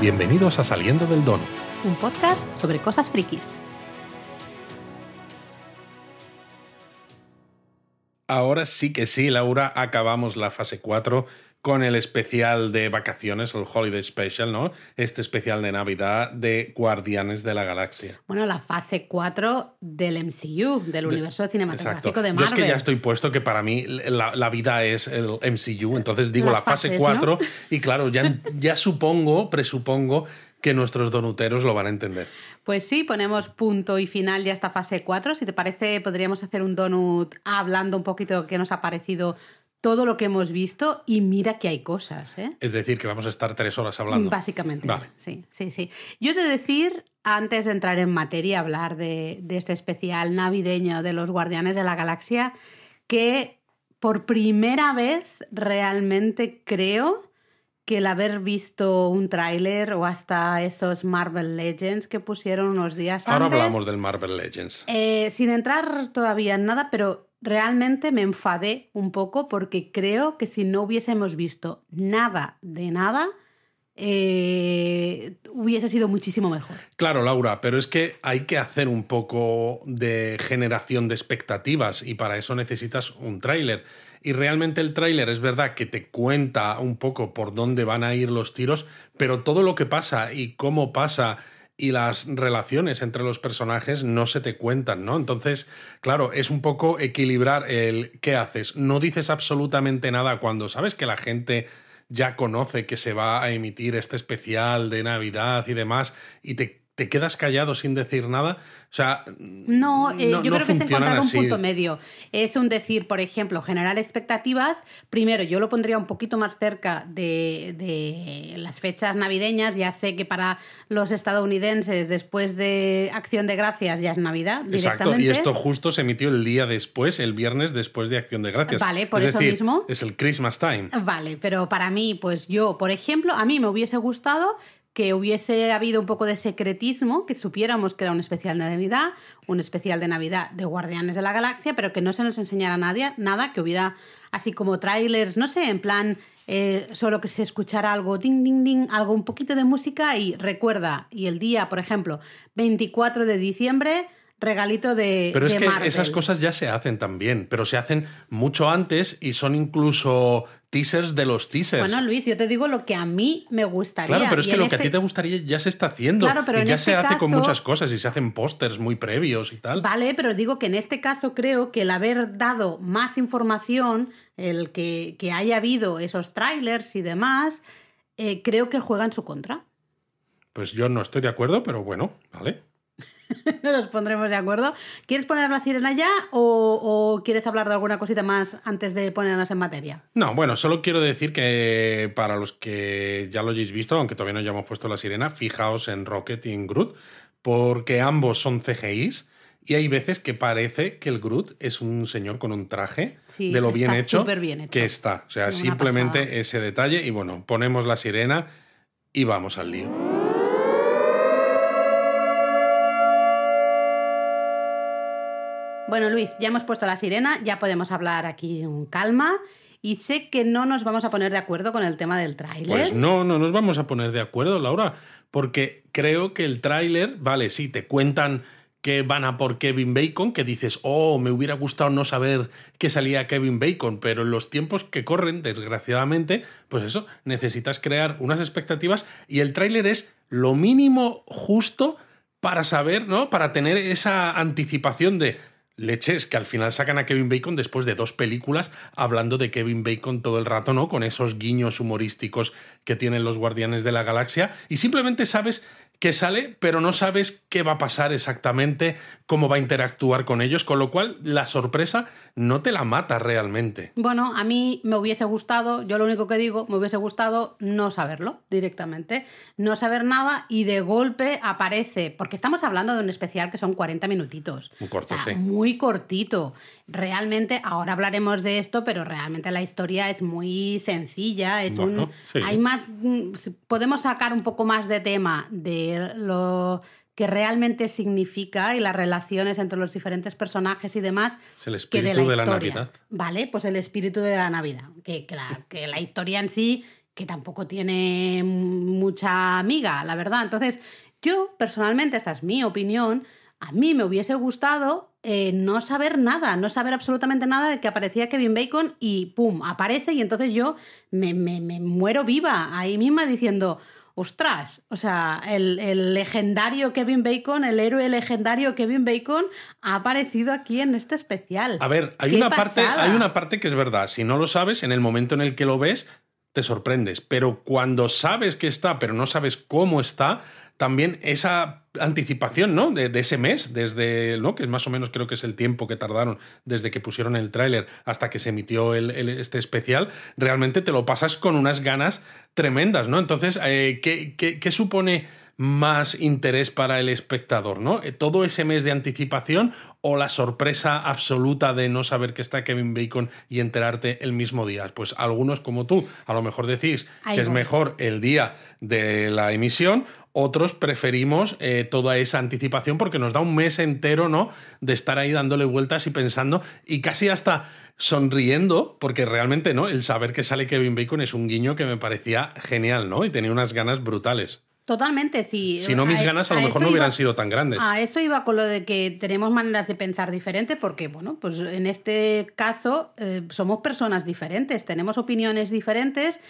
Bienvenidos a Saliendo del Donut. Un podcast sobre cosas frikis. Ahora sí que sí, Laura, acabamos la fase 4 con el especial de vacaciones, el Holiday Special, ¿no? Este especial de Navidad de Guardianes de la Galaxia. Bueno, la fase 4 del MCU, del universo cinematográfico de Marvel. Yo es que ya estoy puesto que para mí la, vida es el MCU, entonces digo la fase 4 y claro, ya, ya supongo, presupongo que nuestros donuteros lo van a entender. Pues sí, ponemos punto y final ya esta fase 4. Si te parece, podríamos hacer un donut hablando un poquito de qué nos ha parecido todo lo que hemos visto y mira que hay cosas. ¿eh? Es decir, que vamos a estar tres horas hablando. Básicamente. Vale. Sí, sí, sí. Yo te decir, antes de entrar en materia, hablar de, de este especial navideño de los Guardianes de la Galaxia, que por primera vez realmente creo que el haber visto un tráiler o hasta esos Marvel Legends que pusieron unos días antes. Ahora hablamos del Marvel Legends. Eh, sin entrar todavía en nada, pero realmente me enfadé un poco porque creo que si no hubiésemos visto nada de nada, eh, hubiese sido muchísimo mejor. Claro, Laura, pero es que hay que hacer un poco de generación de expectativas y para eso necesitas un tráiler. Y realmente el tráiler es verdad que te cuenta un poco por dónde van a ir los tiros, pero todo lo que pasa y cómo pasa y las relaciones entre los personajes no se te cuentan, ¿no? Entonces, claro, es un poco equilibrar el qué haces. No dices absolutamente nada cuando sabes que la gente ya conoce que se va a emitir este especial de Navidad y demás y te te quedas callado sin decir nada. O sea, no, eh, yo creo que es encontrar un punto medio. Es un decir, por ejemplo, generar expectativas. Primero, yo lo pondría un poquito más cerca de, las fechas navideñas. Ya sé que para los estadounidenses, después de Acción de Gracias, ya es Navidad. Exacto, y esto justo se emitió el día después, el viernes después de Acción de Gracias. Vale, por eso mismo. Es el Christmas time. Vale, pero para mí, pues yo, por ejemplo, a mí me hubiese gustado que hubiese habido un poco de secretismo, que supiéramos que era un especial de Navidad, un especial de Navidad de Guardianes de la Galaxia, pero que no se nos enseñara nadie, nada, que hubiera así como trailers, no sé, en plan, eh, solo que se escuchara algo, ding, ding, ding, algo, un poquito de música y recuerda, y el día, por ejemplo, 24 de diciembre, regalito de. Pero es que esas cosas ya se hacen también, pero se hacen mucho antes y son incluso teasers de los teasers. Bueno, Luis, yo te digo lo que a mí me gustaría. Claro, pero es que lo que a ti este te gustaría ya se está haciendo. Claro, pero y ya se este hace con muchas cosas y se hacen pósters muy previos y tal. Vale, pero digo que en este caso creo que el haber dado más información, el que, haya habido esos trailers y demás, eh, creo que juega en su contra. Pues yo no estoy de acuerdo, pero bueno, vale. No nos pondremos de acuerdo. ¿Quieres poner la sirena ya o, quieres hablar de alguna cosita más antes de ponernos en materia? No, bueno, solo quiero decir que para los que ya lo hayáis visto, aunque todavía no hayamos puesto la sirena, fijaos en Rocket y en Groot, porque ambos son CGIs. Y hay veces que parece que el Groot es un señor con un traje de lo bien hecho, bien hecho, que está. O sea, simplemente ese detalle. Y bueno, ponemos la sirena y vamos al lío. Bueno, Luis, ya hemos puesto la sirena, ya podemos hablar aquí con calma. Y sé que no nos vamos a poner de acuerdo con el tema del tráiler. Pues no, no nos vamos a poner de acuerdo, Laura, porque creo que el tráiler, vale, sí, te cuentan que van a por Kevin Bacon, que dices, oh, me hubiera gustado no saber que salía Kevin Bacon, pero en los tiempos que corren, desgraciadamente, pues eso, necesitas crear unas expectativas y el tráiler es lo mínimo justo para saber, ¿no? Para tener esa anticipación de, leches que al final sacan a Kevin Bacon después de dos películas hablando de Kevin Bacon todo el rato, ¿no? Con esos guiños humorísticos que tienen los Guardianes de la Galaxia y simplemente sabes que sale, pero no sabes qué va a pasar exactamente, cómo va a interactuar con ellos, con lo cual la sorpresa no te la mata realmente. Bueno, a mí me hubiese gustado, yo lo único que digo, me hubiese gustado no saberlo directamente, no saber nada y de golpe aparece, porque estamos hablando de un especial que son 40 minutitos. Muy corto, sí. Muy cortito. Realmente, ahora hablaremos de esto, pero realmente la historia es muy sencilla, es un... Hay más... Podemos sacar un poco más de tema de lo que realmente significa y las relaciones entre los diferentes personajes y demás. el espíritu de la, Navidad. Vale, pues el espíritu de la Navidad. Que, que, la, que la historia en sí que tampoco tiene mucha amiga, la verdad. Entonces, yo personalmente, esta es mi opinión, a mí me hubiese gustado eh, no saber nada, no saber absolutamente nada de que aparecía Kevin Bacon y ¡pum! aparece y entonces yo me, me, me muero viva ahí misma diciendo, ostras, o sea, el, legendario Kevin Bacon, el héroe legendario Kevin Bacon ha aparecido aquí en este especial. A ver, hay una, parte, hay una parte que es verdad, si no lo sabes, en el momento en el que lo ves, te sorprendes, pero cuando sabes que está, pero no sabes cómo está, también esa anticipación, ¿no? De, ese mes, desde, ¿no? Que más o menos creo que es el tiempo que tardaron desde que pusieron el tráiler hasta que se emitió el, este especial, realmente te lo pasas con unas ganas tremendas, ¿no? Entonces, eh, ¿qué, qué supone más interés para el espectador, ¿no? Eh, todo ese mes de anticipación o la sorpresa absoluta de no saber que está Kevin Bacon y enterarte el mismo día. Pues algunos como tú, a lo mejor decís que es mejor el día de la emisión, otros preferimos eh, toda esa anticipación porque nos da un mes entero, ¿no? De estar ahí dándole vueltas y pensando y casi hasta sonriendo, porque realmente, ¿no? El saber que sale Kevin Bacon es un guiño que me parecía genial, ¿no? Y tenía unas ganas brutales. Totalmente, sí. Si no, mis ganas a, lo mejor no hubieran sido tan grandes. A eso iba con lo de que tenemos maneras de pensar diferentes, porque, bueno, pues en este caso eh, somos personas diferentes, tenemos opiniones diferentes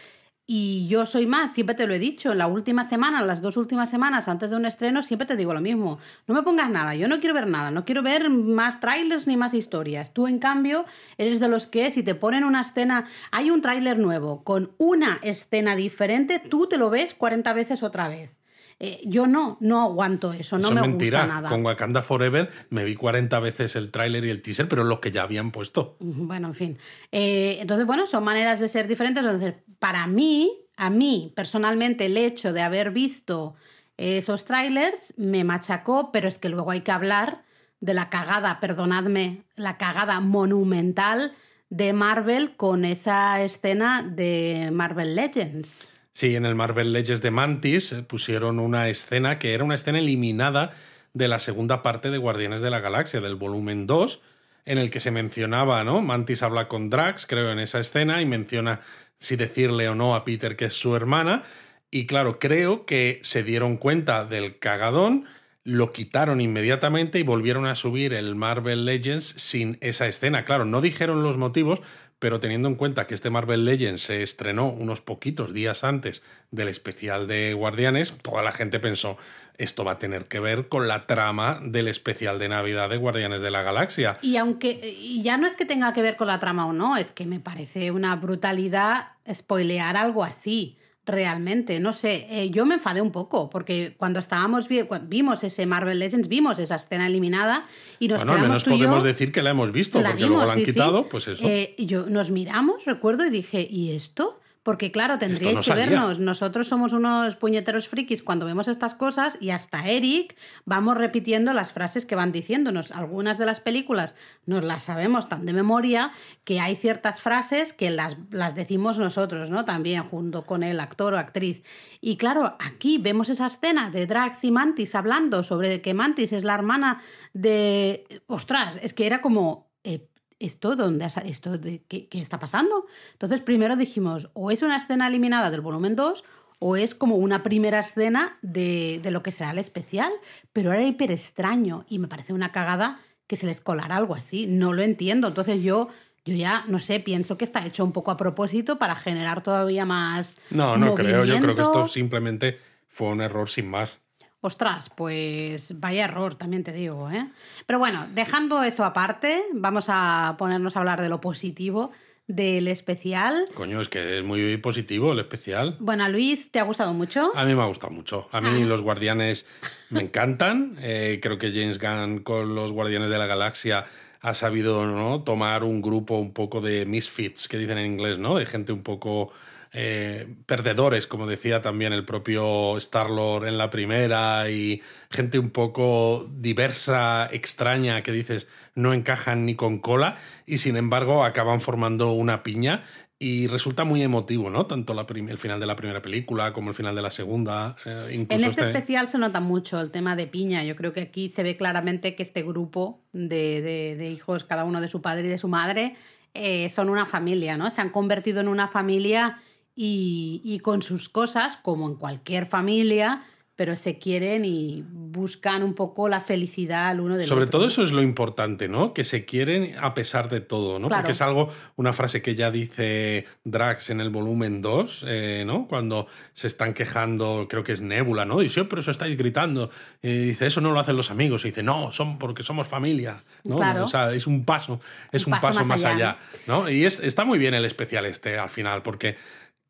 y yo soy más, siempre te lo he dicho, en la última semana, las dos últimas semanas antes de un estreno, siempre te digo lo mismo. No me pongas nada, yo no quiero ver nada, no quiero ver más trailers ni más historias. Tú, en cambio, eres de los que si te ponen una escena, hay un tráiler nuevo con una escena diferente, tú te lo ves 40 veces otra vez. Eh, yo no, no aguanto eso, no me gusta nada. Con Wakanda Forever me vi 40 veces el tráiler y el teaser, pero los que ya habían puesto. Bueno, en fin. Eh, entonces, bueno, son maneras de ser diferentes. Entonces, para mí, a mí personalmente, el hecho de haber visto esos trailers me machacó, pero es que luego hay que hablar de la cagada, perdonadme, la cagada monumental de Marvel con esa escena de Marvel Legends. Sí, en el Marvel Legends de Mantis eh, pusieron una escena que era una escena eliminada de la segunda parte de Guardianes de la Galaxia, del volumen 2, en el que se mencionaba, ¿no? Mantis habla con Drax, creo, en esa escena, y menciona si decirle o no a Peter que es su hermana. Y claro, creo que se dieron cuenta del cagadón, lo quitaron inmediatamente y volvieron a subir el Marvel Legends sin esa escena. Claro, no dijeron los motivos, pero teniendo en cuenta que este Marvel Legends se estrenó unos poquitos días antes del especial de Guardianes, toda la gente pensó, esto va a tener que ver con la trama del especial de Navidad de Guardianes de la Galaxia. Y aunque ya no es que tenga que ver con la trama o no, es que me parece una brutalidad spoilear algo así realmente. No sé, eh, yo me enfadé un poco porque cuando estábamos vimos ese Marvel Legends, vimos esa escena eliminada y nos bueno, al menos podemos decir que la hemos visto porque luego la han quitado, pues eso. Eh, yo nos miramos, recuerdo y dije, ¿y esto? Porque claro, tendríais que vernos. Nosotros somos unos puñeteros frikis cuando vemos estas cosas y hasta Eric vamos repitiendo las frases que van diciéndonos. Algunas de las películas nos las sabemos tan de memoria que hay ciertas frases que las, las decimos nosotros, ¿no? También junto con el actor o actriz. Y claro, aquí vemos esa escena de Drax y Mantis hablando sobre que Mantis es la hermana de... Ostras, es que era como... Eh, ¿esto dónde esto de, ¿qué, está pasando? Entonces primero dijimos, o es una escena eliminada del volumen 2 o es como una primera escena de, lo que será el especial, pero era hiper extraño y me parece una cagada que se les colara algo así, no lo entiendo, entonces yo... Yo ya, no sé, pienso que está hecho un poco a propósito para generar todavía más. No, no creo. Yo creo que esto simplemente fue un error sin más. Ostras, pues vaya error, también te digo, ¿eh? Pero bueno, dejando eso aparte, vamos a ponernos a hablar de lo positivo del especial. Coño, es que es muy positivo el especial. Bueno, Luis, ¿te ha gustado mucho? A mí me ha gustado mucho. A mí ah. los guardianes me encantan. Eh, creo que James Gunn con los guardianes de la galaxia ha sabido ¿no? tomar un grupo un poco de misfits, que dicen en inglés, ¿no? De gente un poco eh, perdedores, como decía también el propio Star-Lord en la primera, y gente un poco diversa, extraña, que dices no encajan ni con cola, y sin embargo acaban formando una piña. Y resulta muy emotivo, ¿no? Tanto la el final de la primera película como el final de la segunda. Eh, en este, este, especial se nota mucho el tema de piña. Yo creo que aquí se ve claramente que este grupo de, de hijos, cada uno de su padre y de su madre, eh, son una familia, ¿no? Se han convertido en una familia y, y con sus cosas, como en cualquier familia, pero se quieren y buscan un poco la felicidad al uno del Sobre otro. todo eso es lo importante, ¿no? Que se quieren a pesar de todo, ¿no? Claro. Porque es algo, una frase que ya dice Drax en el volumen 2, eh, ¿no? Cuando se están quejando, creo que es Nebula, ¿no? Y siempre eso estáis gritando. Y dice, eso no lo hacen los amigos. Y dice, no, son porque somos familia, ¿no? Claro. O sea, es un paso, es un, paso, más allá, ¿no? Y es- está muy bien el especial este al final, porque,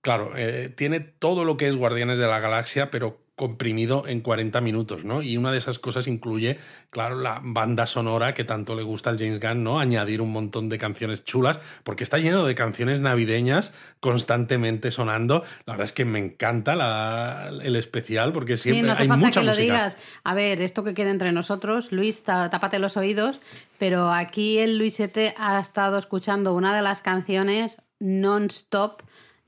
claro, eh, tiene todo lo que es Guardianes de la Galaxia, pero comprimido en 40 minutos, ¿no? Y una de esas cosas incluye, claro, la banda sonora que tanto le gusta al James Gunn, ¿no? Añadir un montón de canciones chulas, porque está lleno de canciones navideñas constantemente sonando. La verdad es que me encanta la- el especial, porque Sí, siempre no hay falta mucha que lo música. digas. A ver, esto que quede entre nosotros, Luis, tá- tápate los oídos, pero aquí el Luisete ha estado escuchando una de las canciones non-stop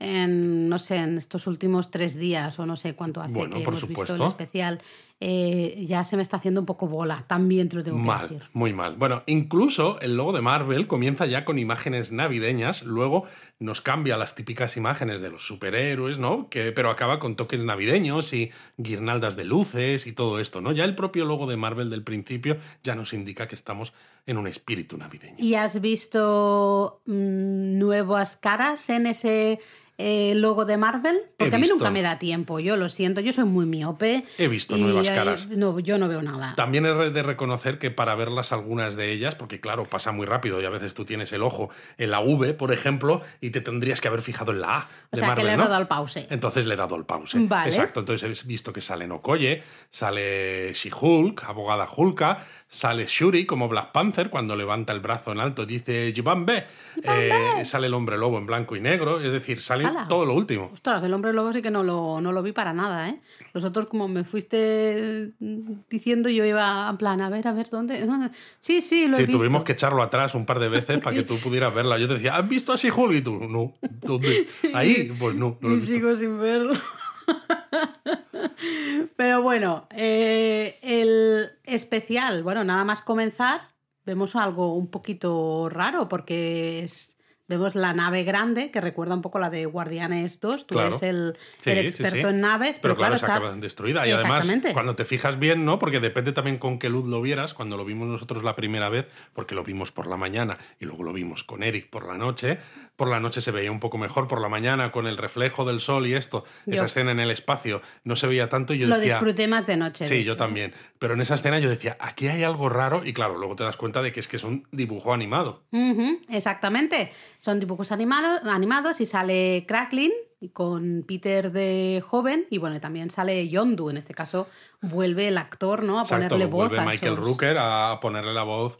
en, no sé, en estos últimos tres días o no sé cuánto hace Bueno, que por hemos visto el supuesto. especial. Eh, ya se me está haciendo un poco bola, también te lo tengo que Mal, decir. muy mal. Bueno, incluso el logo de Marvel comienza ya con imágenes navideñas, luego nos cambia las típicas imágenes de los superhéroes, ¿no? Que, pero acaba con toques navideños y guirnaldas de luces y todo esto, ¿no? Ya el propio logo de Marvel del principio ya nos indica que estamos en un espíritu navideño. ¿Y has visto mm, nuevas caras en ese eh, logo de Marvel? Porque a mí nunca me da tiempo, yo lo siento, yo soy muy miope. He visto y, nuevas eh, caras. No, yo no veo nada. También he de reconocer que para verlas algunas de ellas, porque claro, pasa muy rápido y a veces tú tienes el ojo en la V, por ejemplo, y te tendrías que haber fijado en la A. O de sea, Marvel, que le has ¿no? dado al pause. Entonces le he dado el pause. Vale. Exacto. Entonces he visto que sale Okoye, sale She-Hulk, abogada Hulka, sale Shuri como Black Panther cuando levanta el brazo en alto y dice Yubambe. Eh, sale el hombre lobo en blanco y negro. Es decir, sale Todo lo último. Ostras, el hombre lobo sí que no lo, no lo vi para nada, ¿eh? Los otros, como me fuiste mm, diciendo, yo iba en plan, a ver, a ver, ¿dónde? Sí, sí, lo he Sí, visto. tuvimos que echarlo atrás un par de veces para que tú pudieras verla. Yo te decía, ¿has visto a She-Hulk? Y tú, no. ¿Dónde? Ahí, pues no, no lo he y sigo sin verlo. Pero bueno, eh, el especial, bueno, nada más comenzar, vemos algo un poquito raro porque es- vemos la nave grande que recuerda un poco la de Guardianes 2. Tú Claro. eres el, Sí, el sí, experto sí. en naves, Pero claro, se está- acaba destruida. Y además, cuando te fijas bien, ¿no? Porque depende también con qué luz lo vieras. Cuando lo vimos nosotros la primera vez, porque lo vimos por la mañana y luego lo vimos con Eric por la noche. Por la noche se veía un poco mejor, por la mañana con el reflejo del sol y esto, Yo- esa escena en el espacio, no se veía tanto y yo lo decía... disfruté más de noche. Sí, de yo también. Pero en esa escena yo decía, aquí hay algo raro y claro, luego te das cuenta de que es que es un dibujo animado. Exactamente. Son dibujos animado- animados y sale Cracklin con Peter de joven y bueno, también sale Yondu. En este caso vuelve el actor, ¿no? A Exacto, ponerle voz vuelve a Michael esos- Rooker a ponerle la voz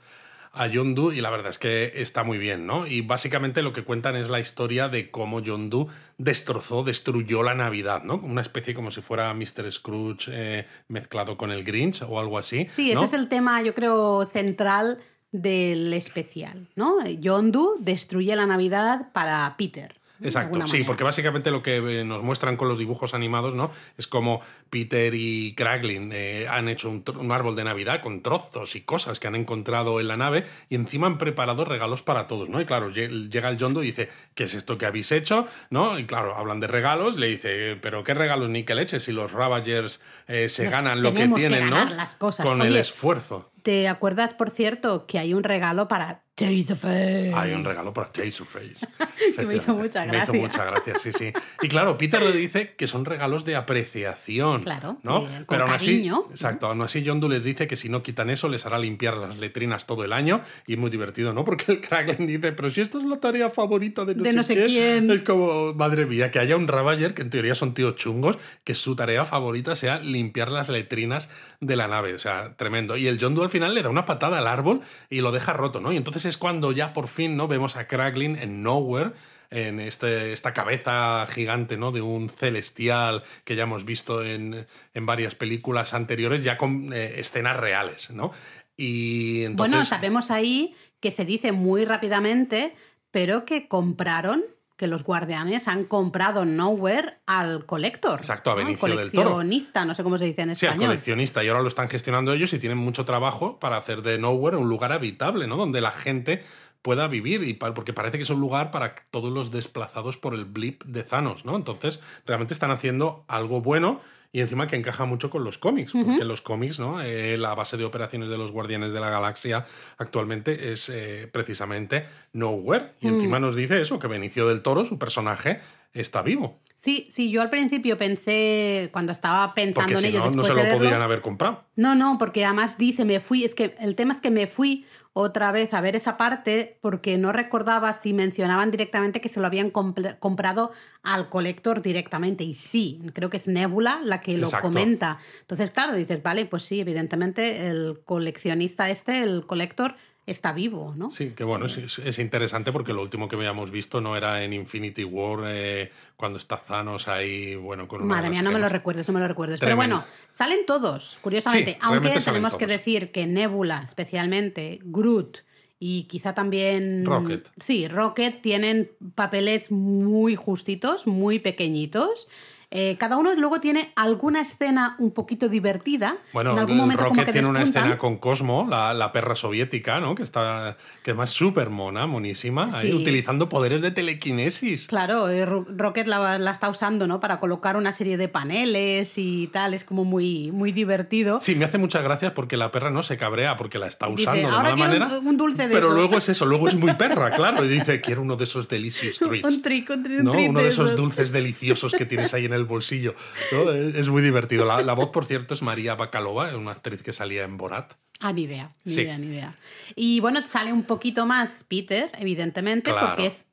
a Yondu y la verdad es que está muy bien, ¿no? Y básicamente lo que cuentan es la historia de cómo Yondu destrozó, destruyó la Navidad, ¿no? Una especie como si fuera Mr. Scrooge eh, mezclado con el Grinch o algo así. Sí, ese es el tema, yo creo, central del especial, ¿no? Yondu destruye la Navidad para Peter. Exacto, sí, porque básicamente lo que eh, nos muestran con los dibujos animados, ¿no? Es como Peter y Kraglin eh, han hecho un, árbol de Navidad con trozos y cosas que han encontrado en la nave y encima han preparado regalos para todos, ¿no? Y claro, lle- llega el Yondo y dice, ¿qué es esto que habéis hecho? ¿No? Y claro, hablan de regalos, le dice, ¿pero qué regalos ni qué leche? Si los Ravagers eh, se Nos ganan lo que tienen, ¿no? las cosas. Con el esfuerzo. ¿Te acuerdas, por cierto, que hay un regalo para Taserface? Hay un regalo para Taserface. Que me hizo mucha Me hizo gracia. mucha gracia, sí, sí. Y claro, Peter le dice que son regalos de apreciación. Claro, ¿no? con Pero aún así, cariño. exacto, aún así Yondu les dice que si no quitan eso les hará limpiar las letrinas todo el año y es muy divertido, ¿no? Porque el Kraken dice, pero si esto es la tarea favorita de no, De sé, no sé quién. Es como, madre mía, que haya un Ravager, que en teoría son tíos chungos, que su tarea favorita sea limpiar las letrinas de la nave. O sea, tremendo. Y el Yondu al final le da una patada al árbol y lo deja roto, ¿no? Y entonces es cuando ya por fin, ¿no? Vemos a Kraglin en Nowhere en este, esta cabeza gigante ¿no? de un celestial que ya hemos visto en, en varias películas anteriores, ya con eh, escenas reales. ¿no? Y entonces, Bueno, sabemos ahí que se dice muy rápidamente, pero que compraron, que los guardianes han comprado Nowhere al colector. Exacto, a ¿no? Benicio del Toro. Coleccionista, no sé cómo se dice en Sí, al español. coleccionista y ahora lo están gestionando ellos y tienen mucho trabajo para hacer de Nowhere un lugar habitable, ¿no? Donde la gente pueda vivir, y porque parece que es un lugar para todos los desplazados por el blip de Thanos, ¿no? Entonces, realmente están haciendo algo bueno y encima que encaja mucho con los cómics, porque los cómics, ¿no? Eh, la base de operaciones de los Guardianes de la Galaxia actualmente es eh, precisamente Nowhere. Y encima mm. nos dice eso, que Benicio del Toro, su personaje, está vivo. Sí, sí, yo al principio pensé, cuando estaba pensando en ello. No, no se lo podrían haber comprado. No, no, porque además dice, me fui, es que el tema es que me fui otra vez a ver esa parte porque no recordaba si mencionaban directamente que se lo habían comprado al colector directamente. Y sí, creo que es Nebula la que lo comenta. Entonces, claro, dices, vale, pues sí, evidentemente el coleccionista este, el colector, está vivo, ¿no? Sí, que bueno, es, interesante porque lo último que habíamos visto no era en Infinity War eh, cuando está Thanos ahí, bueno, con una Madre mía, no me lo recuerdes, no me lo recuerdes. Pero bueno, salen todos, curiosamente, aunque tenemos que decir que Nebula, especialmente, Groot y quizá también... Rocket. Sí, Rocket tienen papeles muy justitos, muy pequeñitos. Eh, cada uno luego tiene alguna escena un poquito divertida. Bueno, en algún momento Rocket tiene una escena con Cosmo, la, perra soviética, ¿no? Que está que es más súper mona, monísima, ahí, utilizando poderes de telequinesis. Claro, eh, Rocket la, está usando, ¿no? Para colocar una serie de paneles y tal, es como muy, muy divertido. Sí, me hace muchas gracias porque la perra no se cabrea porque la está usando de mala manera. Un, dulce de pero luego es eso, luego es muy perra, claro, y dice, quiero uno de esos delicious treats. un trick, un trick, Uno de esos dulces deliciosos que tienes ahí en el bolsillo. Es muy divertido. La, voz, por cierto, es María Bacalova, una actriz que salía en Borat. Ah, ni idea, ni idea, ni idea. Y bueno, sale un poquito más Peter, evidentemente, porque es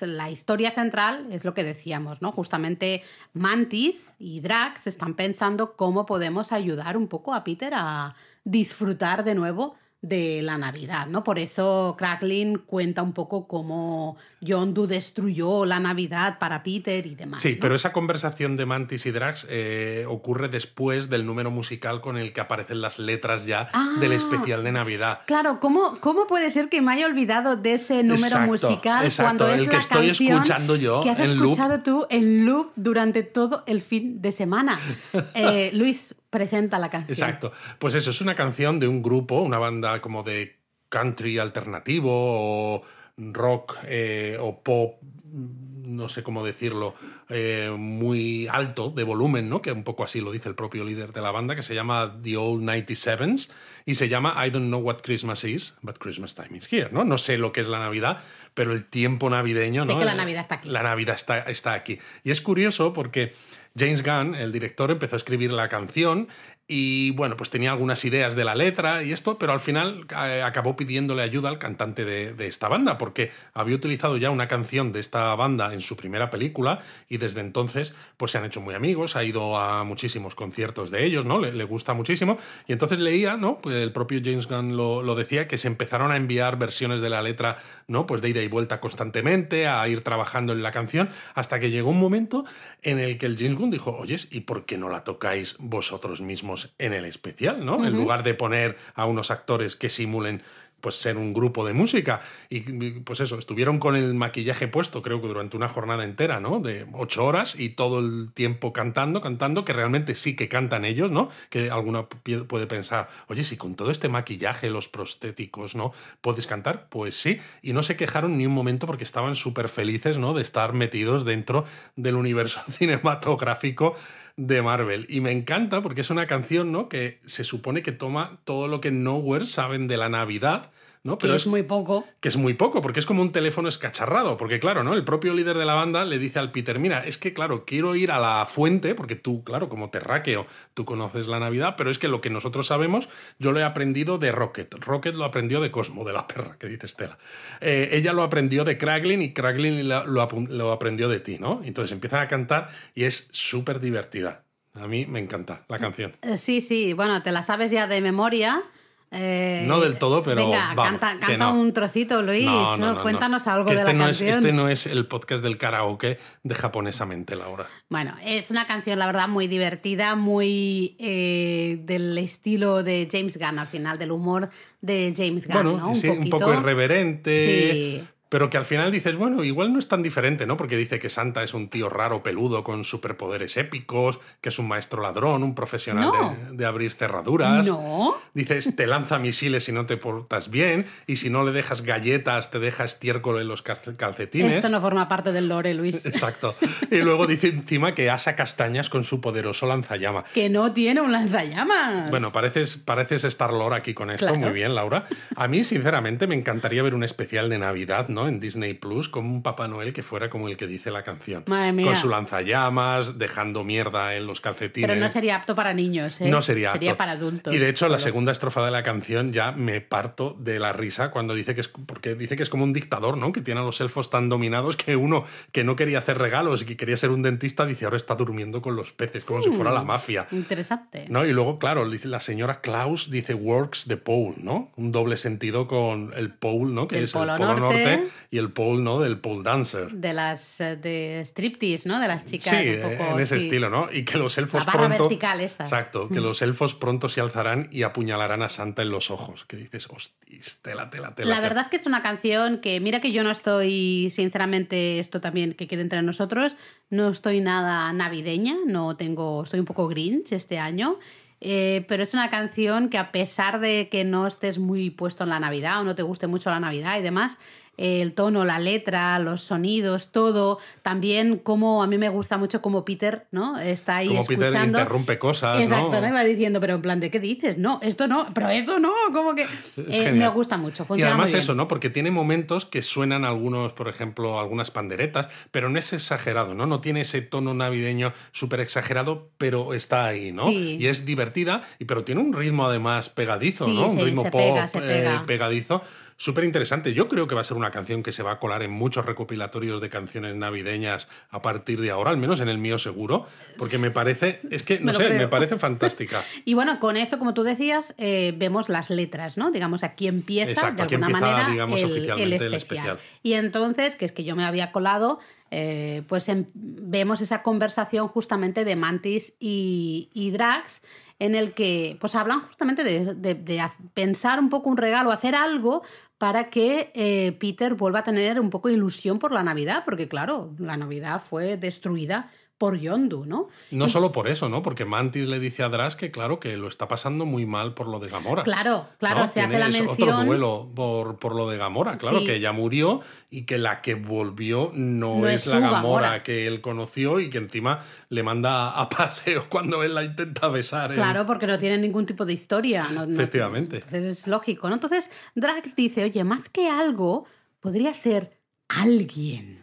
la historia central, es lo que decíamos, ¿no? Justamente Mantis y Drax están pensando cómo podemos ayudar un poco a Peter a disfrutar de nuevo de la Navidad, ¿no? Por eso Cracklin cuenta un poco cómo Yondu destruyó la Navidad para Peter y demás. Sí, pero esa conversación de Mantis y Drax eh, ocurre después del número musical con el que aparecen las letras ya del ah, especial de Navidad. Claro, ¿cómo, ¿cómo puede ser que me haya olvidado de ese número musical cuando es el que la estoy escuchando yo que has escuchado tú en loop durante todo el fin de semana? Eh, Luis, presenta la canción. Exacto. Pues eso, es una canción de un grupo, una banda como de country alternativo o rock eh, o pop, no sé cómo decirlo, eh, muy alto de volumen, ¿no? Que un poco así lo dice el propio líder de la banda, que se llama The Old 97s y se llama I don't know what Christmas is, but Christmas time is here, ¿no? No sé lo que es la Navidad, pero el tiempo navideño, sé ¿no? que la Navidad está aquí. La Navidad está, está aquí. Y es curioso porque James Gunn, el director, empezó a escribir la canción y bueno, pues tenía algunas ideas de la letra y esto, pero al final eh, acabó pidiéndole ayuda al cantante de, esta banda, porque había utilizado ya una canción de esta banda en su primera película y desde entonces pues se han hecho muy amigos, ha ido a muchísimos conciertos de ellos, ¿no? Le, gusta muchísimo. Y entonces leía, ¿no? Pues el propio James Gunn lo, lo, decía, que se empezaron a enviar versiones de la letra, ¿no? Pues de ida y vuelta constantemente, a ir trabajando en la canción, hasta que llegó un momento en el que el James Gunn dijo, oyes, ¿y por qué no la tocáis vosotros mismos? en el especial, ¿no? En lugar de poner a unos actores que simulen pues ser un grupo de música. Y pues eso, estuvieron con el maquillaje puesto, creo que durante una jornada entera, ¿no? De ocho horas y todo el tiempo cantando, cantando, que realmente sí que cantan ellos, ¿no? Que alguna puede pensar, oye, si con todo este maquillaje, los prostéticos, ¿no? ¿Puedes cantar? Pues sí. Y no se quejaron ni un momento porque estaban súper felices, ¿no? De estar metidos dentro del universo cinematográfico de Marvel. Y me encanta porque es una canción, ¿no? Que se supone que toma todo lo que Nowhere saben de la Navidad pero es, muy poco. Que es muy poco, porque es como un teléfono escacharrado. Porque, claro, ¿no? El propio líder de la banda le dice al Peter: Mira, es que, claro, quiero ir a la fuente, porque tú, claro, como terráqueo, tú conoces la Navidad, pero es que lo que nosotros sabemos, yo lo he aprendido de Rocket. Rocket lo aprendió de Cosmo, de la perra, que dice Estela. Eh, ella lo aprendió de Kraglin y Kraglin lo, lo aprendió de ti, ¿no? Entonces empiezan a cantar y es súper divertida. A mí me encanta la canción. Eh, sí, sí, bueno, te la sabes ya de memoria. Eh, no del todo, pero. Venga, canta, un trocito, Luis. No, Cuéntanos algo de este la no canción. Es, este no es el podcast del karaoke de japonesamente, Laura. Bueno, es una canción, la verdad, muy divertida, muy eh, del estilo de James Gunn, al final, del humor de James Gunn. Bueno, un, sí, un poco irreverente. Pero que al final dices, bueno, igual no es tan diferente, ¿no? Porque dice que Santa es un tío raro, peludo, con superpoderes épicos, que es un maestro ladrón, un profesional de, de, abrir cerraduras. No. Dices, te lanza misiles si no te portas bien, y si no le dejas galletas, te deja estiércol en los calcetines. Esto no forma parte del lore, Luis. Exacto. Y luego dice encima que asa castañas con su poderoso lanzallama. Que no tiene un lanzallamas. Bueno, pareces, pareces estar lore aquí con esto. Muy bien, Laura. A mí, sinceramente, me encantaría ver un especial de Navidad, ¿no? En Disney Plus, como un Papá Noel que fuera como el que dice la canción. Madre mía. Con su lanzallamas, dejando mierda en los calcetines. Pero no sería apto para niños, ¿eh? No sería Sería apto. para adultos. Y de hecho, la segunda estrofa de la canción ya me parto de la risa cuando dice que es. Porque dice que es como un dictador, ¿no? Que tiene a los elfos tan dominados que uno que no quería hacer regalos y que quería ser un dentista dice ahora está durmiendo con los peces, como si fuera la mafia. Interesante. ¿No? Y luego, claro, la señora Klaus dice works the pole, ¿no? Un doble sentido con el pole, ¿no? Que es polo el polo norte. norte. Y el pole, ¿no? Del pole dancer. De las eh, de striptease, ¿no? De las chicas Sí, un poco, en ese sí. estilo, ¿no? Y que los elfos La barra pronto. vertical esa. Exacto, que los elfos pronto se alzarán y apuñalarán a Santa en los ojos. Que dices, hostis, tela, tela, tela. La tela". verdad es que es una canción que, mira que yo no estoy, sinceramente, esto también que quede entre nosotros, no estoy nada navideña, no tengo, estoy un poco grinch este año. eh, pero es una canción que a pesar de que no estés muy puesto en la Navidad o no te guste mucho la Navidad y demás, el tono, la letra, los sonidos, todo, también como a mí me gusta mucho como Peter, ¿no? Está ahí Como Peter escuchando. interrumpe cosas, Exacto, ¿no? ¿no? Iba diciendo, pero en plan, ¿de qué dices? No, esto no, pero esto no, como que... Eh, me gusta mucho, Y además muy bien. eso, ¿no? Porque tiene momentos que suenan algunos, por ejemplo, algunas panderetas, pero no es exagerado, ¿no? No tiene ese tono navideño súper exagerado, pero está ahí, ¿no? Sí. Y es divertida, y pero tiene un ritmo además pegadizo, Sí, ¿no? Un se- ritmo se pop pega, eh, pega. pegadizo. Súper interesante. Yo creo que va a ser una canción que se va a colar en muchos recopilatorios de canciones navideñas a partir de ahora, al menos en el mío seguro, porque me parece, es que, no Me sé, creo. me parece fantástica. Y bueno, con eso, como tú decías, eh, vemos las letras, ¿no? Digamos, aquí empieza Exacto, de aquí alguna empieza, manera digamos, el, oficialmente el el especial. Y entonces, que es que yo me había colado, eh, pues em- vemos esa conversación justamente de Mantis y, y Drax, en el que pues hablan justamente de, de- de pensar un poco un regalo, hacer algo para que eh, Peter vuelva a tener un poco de ilusión por la Navidad, porque claro, la Navidad fue destruida por Yondu, ¿no? No solo por eso, ¿no? Porque Mantis le dice a Drax que, claro, que lo está pasando muy mal por lo de Gamora. Claro, claro, ¿no? se hace Tiene la mención. otro duelo por, por lo de Gamora, claro, Sí. que ella murió y que la que volvió no, No es, la Gamora, Gamora. que él conoció y que encima le manda a paseo cuando él la intenta besar. Claro, porque no tienen ningún tipo de historia. no- no- Efectivamente. entonces es lógico, ¿no? Entonces Drax dice, oye, más que algo, podría ser alguien.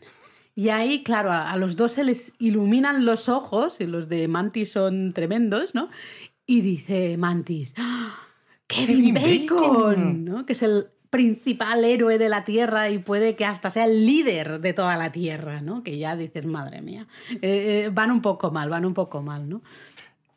Y ahí, claro, a, a los dos se les iluminan los ojos, y los de Mantis son tremendos, ¿no? Y dice Mantis, ¡Ah! Kevin Kevin Bacon, Bacon. ¿no? Que es el principal héroe de la Tierra y puede que hasta sea el líder de toda la Tierra, ¿no? Que ya dices, madre mía, eh, eh, van un poco mal, van un poco mal, ¿no?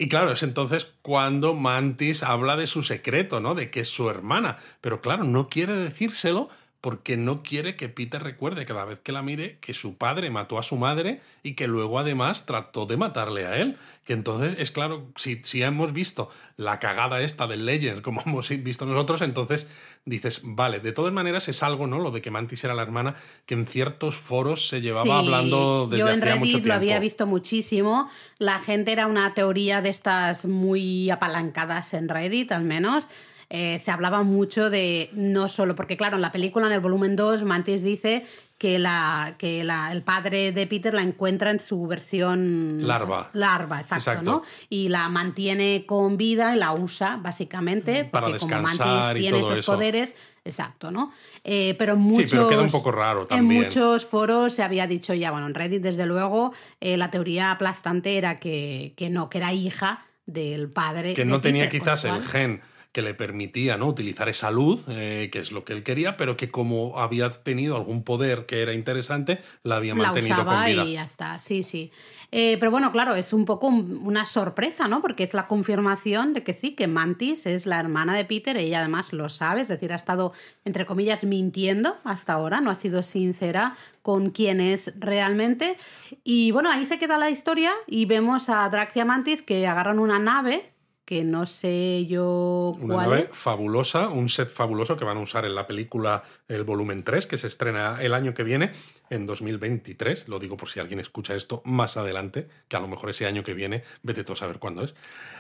Y claro, es entonces cuando Mantis habla de su secreto, ¿no? De que es su hermana. Pero claro, no quiere decírselo porque no quiere que Peter recuerde cada vez que la mire que su padre mató a su madre y que luego además trató de matarle a él. Que entonces es claro, si, si hemos visto la cagada esta del Legend como hemos visto nosotros, entonces dices, vale, de todas maneras es algo, ¿no? Lo de que Mantis era la hermana que en ciertos foros se llevaba Sí, hablando desde yo en hacía mucho Reddit tiempo. lo había visto muchísimo. La gente era una teoría de estas muy apalancadas en Reddit, al menos. Eh, se hablaba mucho de no solo, porque claro, en la película, en el volumen 2, Mantis dice que, la, que la, el padre de Peter la encuentra en su versión... Larva. Larva, exacto, Exacto. ¿no? Y la mantiene con vida y la usa, básicamente, Para porque como descansar Mantis y tiene todo esos eso. poderes, exacto, ¿no? Eh, pero muchos, Sí, pero queda un poco raro también. En muchos foros se había dicho ya, bueno, en Reddit desde luego, eh, la teoría aplastante era que, que no, que era hija del padre. que de no tenía Peter, quizás el gen que le permitía ¿no? utilizar esa luz, eh, que es lo que él quería, pero que como había tenido algún poder que era interesante, la había la mantenido con vida. y ya está, sí, sí. Eh, pero bueno, claro, es un poco un- una sorpresa, ¿no? Porque es la confirmación de que sí, que Mantis es la hermana de Peter, ella además lo sabe, es decir, ha estado, entre comillas, mintiendo hasta ahora, no ha sido sincera con quién es realmente. Y bueno, ahí se queda la historia y vemos a Drax y a Mantis que agarran una nave que no sé yo Una cuál nave es. fabulosa, un set fabuloso que van a usar en la película El Volumen 3, que se estrena el año que viene, en 2023. Lo digo por si alguien escucha esto más adelante, que a lo mejor ese año que viene, vete tú a saber cuándo es.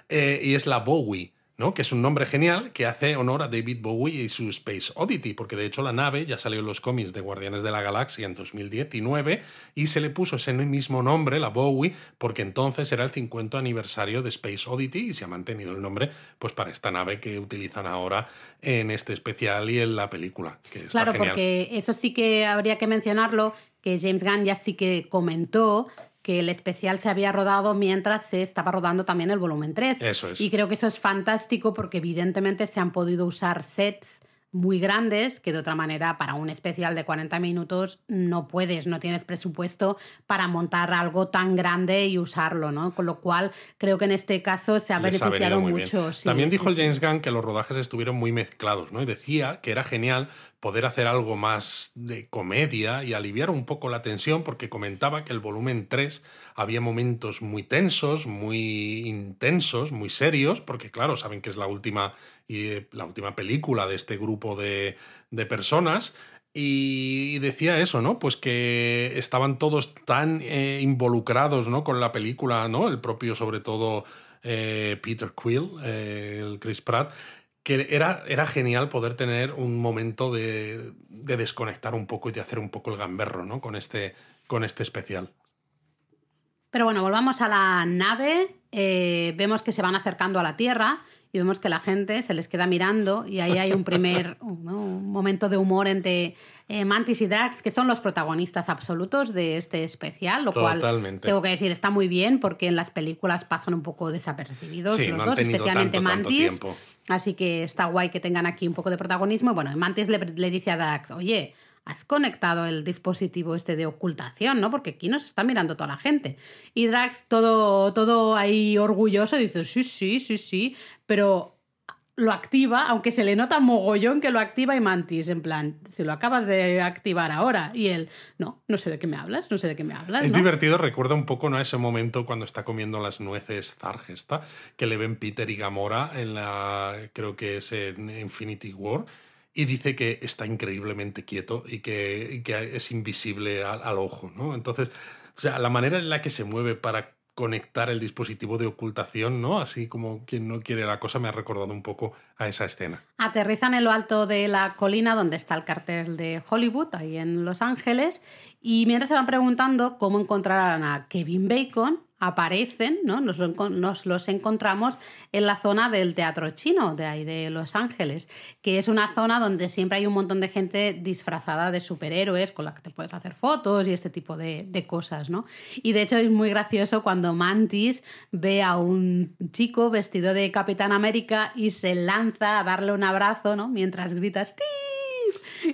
Eh, y es la Bowie. ¿No? Que es un nombre genial que hace honor a David Bowie y su Space Oddity, porque de hecho la nave ya salió en los cómics de Guardianes de la Galaxia en 2019 y se le puso ese mismo nombre, la Bowie, porque entonces era el 50 aniversario de Space Oddity y se ha mantenido el nombre pues para esta nave que utilizan ahora en este especial y en la película. Que está Claro, genial. porque eso sí que habría que mencionarlo, que James Gunn ya sí que comentó que el especial se había rodado mientras se estaba rodando también el volumen 3. Eso es. Y creo que eso es fantástico porque evidentemente se han podido usar sets muy grandes que de otra manera para un especial de 40 minutos no puedes, no tienes presupuesto para montar algo tan grande y usarlo, ¿no? Con lo cual creo que en este caso se ha Les beneficiado mucho. sí, También sí, dijo el sí. James Gunn que los rodajes estuvieron muy mezclados, ¿no? Y decía que era genial poder hacer algo más de comedia y aliviar un poco la tensión, porque comentaba que el volumen 3 había momentos muy tensos, muy intensos, muy serios, porque claro, saben que es la última, y, la última película de este grupo de, de personas. Y decía eso, ¿no? Pues que estaban todos tan eh, involucrados, ¿no? Con la película, ¿no? El propio, sobre todo, eh, Peter Quill, eh, el Chris Pratt, que era, era genial poder tener un momento de, de desconectar un poco y de hacer un poco el gamberro, ¿no? Con este, con este especial. Pero bueno, volvamos a la nave. vemos que se van acercando a la Tierra y vemos que la gente se les queda mirando y ahí hay un primer ¿no? un momento de humor entre eh, Mantis y Drax, que son los protagonistas absolutos de este especial, lo cual Totalmente. tengo que decir está muy bien porque en las películas pasan un poco desapercibidos Sí, los no dos, especialmente tanto, Mantis. Así que está guay que tengan aquí un poco de protagonismo. Y bueno, Mantis le, le dice a Drax, oye, has conectado el dispositivo este de ocultación, ¿no? Porque aquí nos está mirando toda la gente. Y Drax, todo, todo ahí orgulloso, dice, sí, sí, sí, sí, pero lo activa, aunque se le nota mogollón que lo activa y Mantis, en plan, si lo acabas de activar ahora. Y él, no, no sé de qué me hablas, no sé de qué me hablas. Es ¿no? divertido, recuerda un poco ¿no? ese momento cuando está comiendo las nueces Zargesta, que le ven Peter y Gamora en la, creo que es en Infinity War, y dice que está increíblemente quieto y que, que es invisible al, al ojo, ¿no? Entonces, o sea, la manera en la que se mueve para conectar el dispositivo de ocultación, ¿no? Así como quien no quiere la cosa, me ha recordado un poco a esa escena. Aterrizan en lo alto de la colina donde está el cartel de Hollywood, ahí en Los Ángeles, y mientras se van preguntando cómo encontrarán a Kevin Bacon, aparecen, ¿no? Nos, los encontramos en la zona del teatro chino, de ahí de Los Ángeles, que es una zona donde siempre hay un montón de gente disfrazada de superhéroes con la que te puedes hacer fotos y este tipo de, de cosas, ¿no? Y de hecho es muy gracioso cuando Mantis ve a un chico vestido de Capitán América y se lanza a darle un abrazo, ¿no? Mientras grita Steve.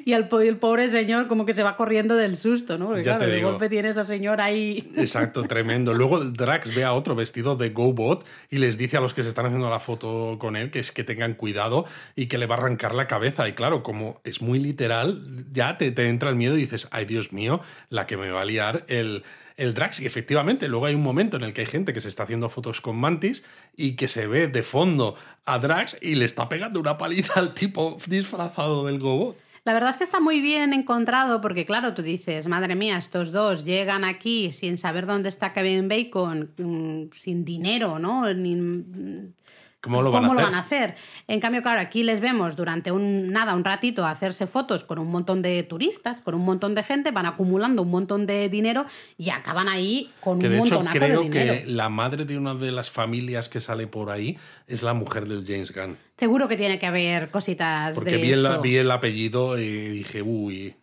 Y el, po- el pobre señor como que se va corriendo del susto, ¿no? Porque Ya claro, te de digo. golpe tiene esa señora ahí Exacto, tremendo. Luego Drax ve a otro vestido de GoBot y les dice a los que se están haciendo la foto con él que es que tengan cuidado y que le va a arrancar la cabeza. Y claro, como es muy literal, ya te, te entra el miedo y dices, ay Dios mío, la que me va a liar el, el Drax. Y efectivamente, luego hay un momento en el que hay gente que se está haciendo fotos con Mantis y que se ve de fondo a Drax y le está pegando una paliza al tipo disfrazado del GoBot. La verdad es que está muy bien encontrado porque, claro, tú dices, madre mía, estos dos llegan aquí sin saber dónde está Kevin Bacon, mm, sin dinero, ¿no? Ni- ¿Cómo lo van a hacer? hacer? En cambio, claro, aquí les vemos durante un nada, un ratito, hacerse fotos con un montón de turistas, con un montón de gente, van acumulando un montón de dinero y acaban ahí con Que un de montón de creo que la madre de una de las familias que sale por ahí es la mujer del James Gunn. Seguro que tiene que haber cositas Porque de vi el, esto. vi el apellido y dije, uy.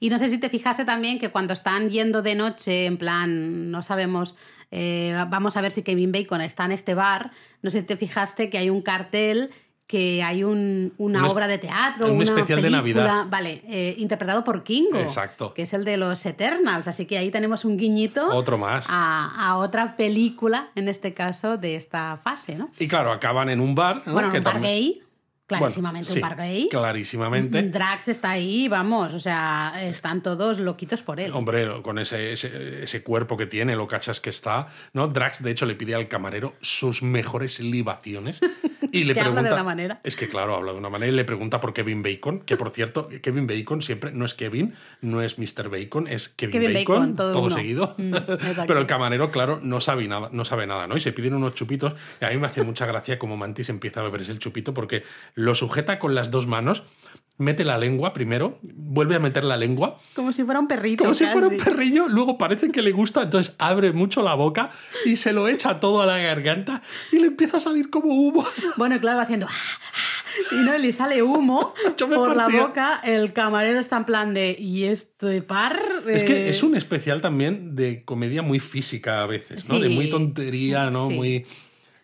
Y no sé si te fijaste también que cuando están yendo de noche, en plan, no sabemos, eh, vamos a ver si Kevin Bacon está en este bar, no sé si te fijaste que hay un cartel que hay un- una Un obra de teatro, un una especial de Navidad. vale, eh, interpretado por Kingo, Exacto. que es el de los Eternals, así que ahí tenemos un guiñito Otro más. a, a otra película, en este caso, de esta fase, ¿no? Y claro, acaban en un bar. ¿no? Bueno, Que un bar gay, clarísimamente Bueno, un sí, bar gay. Clarísimamente. Drax está ahí, vamos, o sea, están todos loquitos por él. Hombre, con ese, ese, ese cuerpo que tiene, lo cachas que está, ¿no? Drax, de hecho, le pide al camarero sus mejores libaciones y le que habla pregunta... de una manera. Es que, claro, habla de una manera y le pregunta por Kevin Bacon, que, por cierto, Kevin Bacon siempre no es Kevin, no es Mr. Bacon, es Kevin, Kevin Bacon, Bacon, todo seguido. Mm. Pero el camarero, claro, no sabe nada, no sabe nada, ¿no? Y se piden unos chupitos. Y a mí me hace mucha gracia como Mantis empieza a beberse el chupito porque lo sujeta con las dos manos, mete la lengua primero, vuelve a meter la lengua Como si fuera un perrito. como si fuera un perrillo, luego parece que le gusta, entonces abre mucho la boca y se lo echa todo a la garganta y le empieza a salir como humo. Bueno, claro, haciendo. "Ah, ah", Y no le sale humo por la boca. El camarero está en plan de. ¿Y este par? Es que es un especial también de comedia muy física a veces, ¿no? De muy tontería, ¿no? Sí. Muy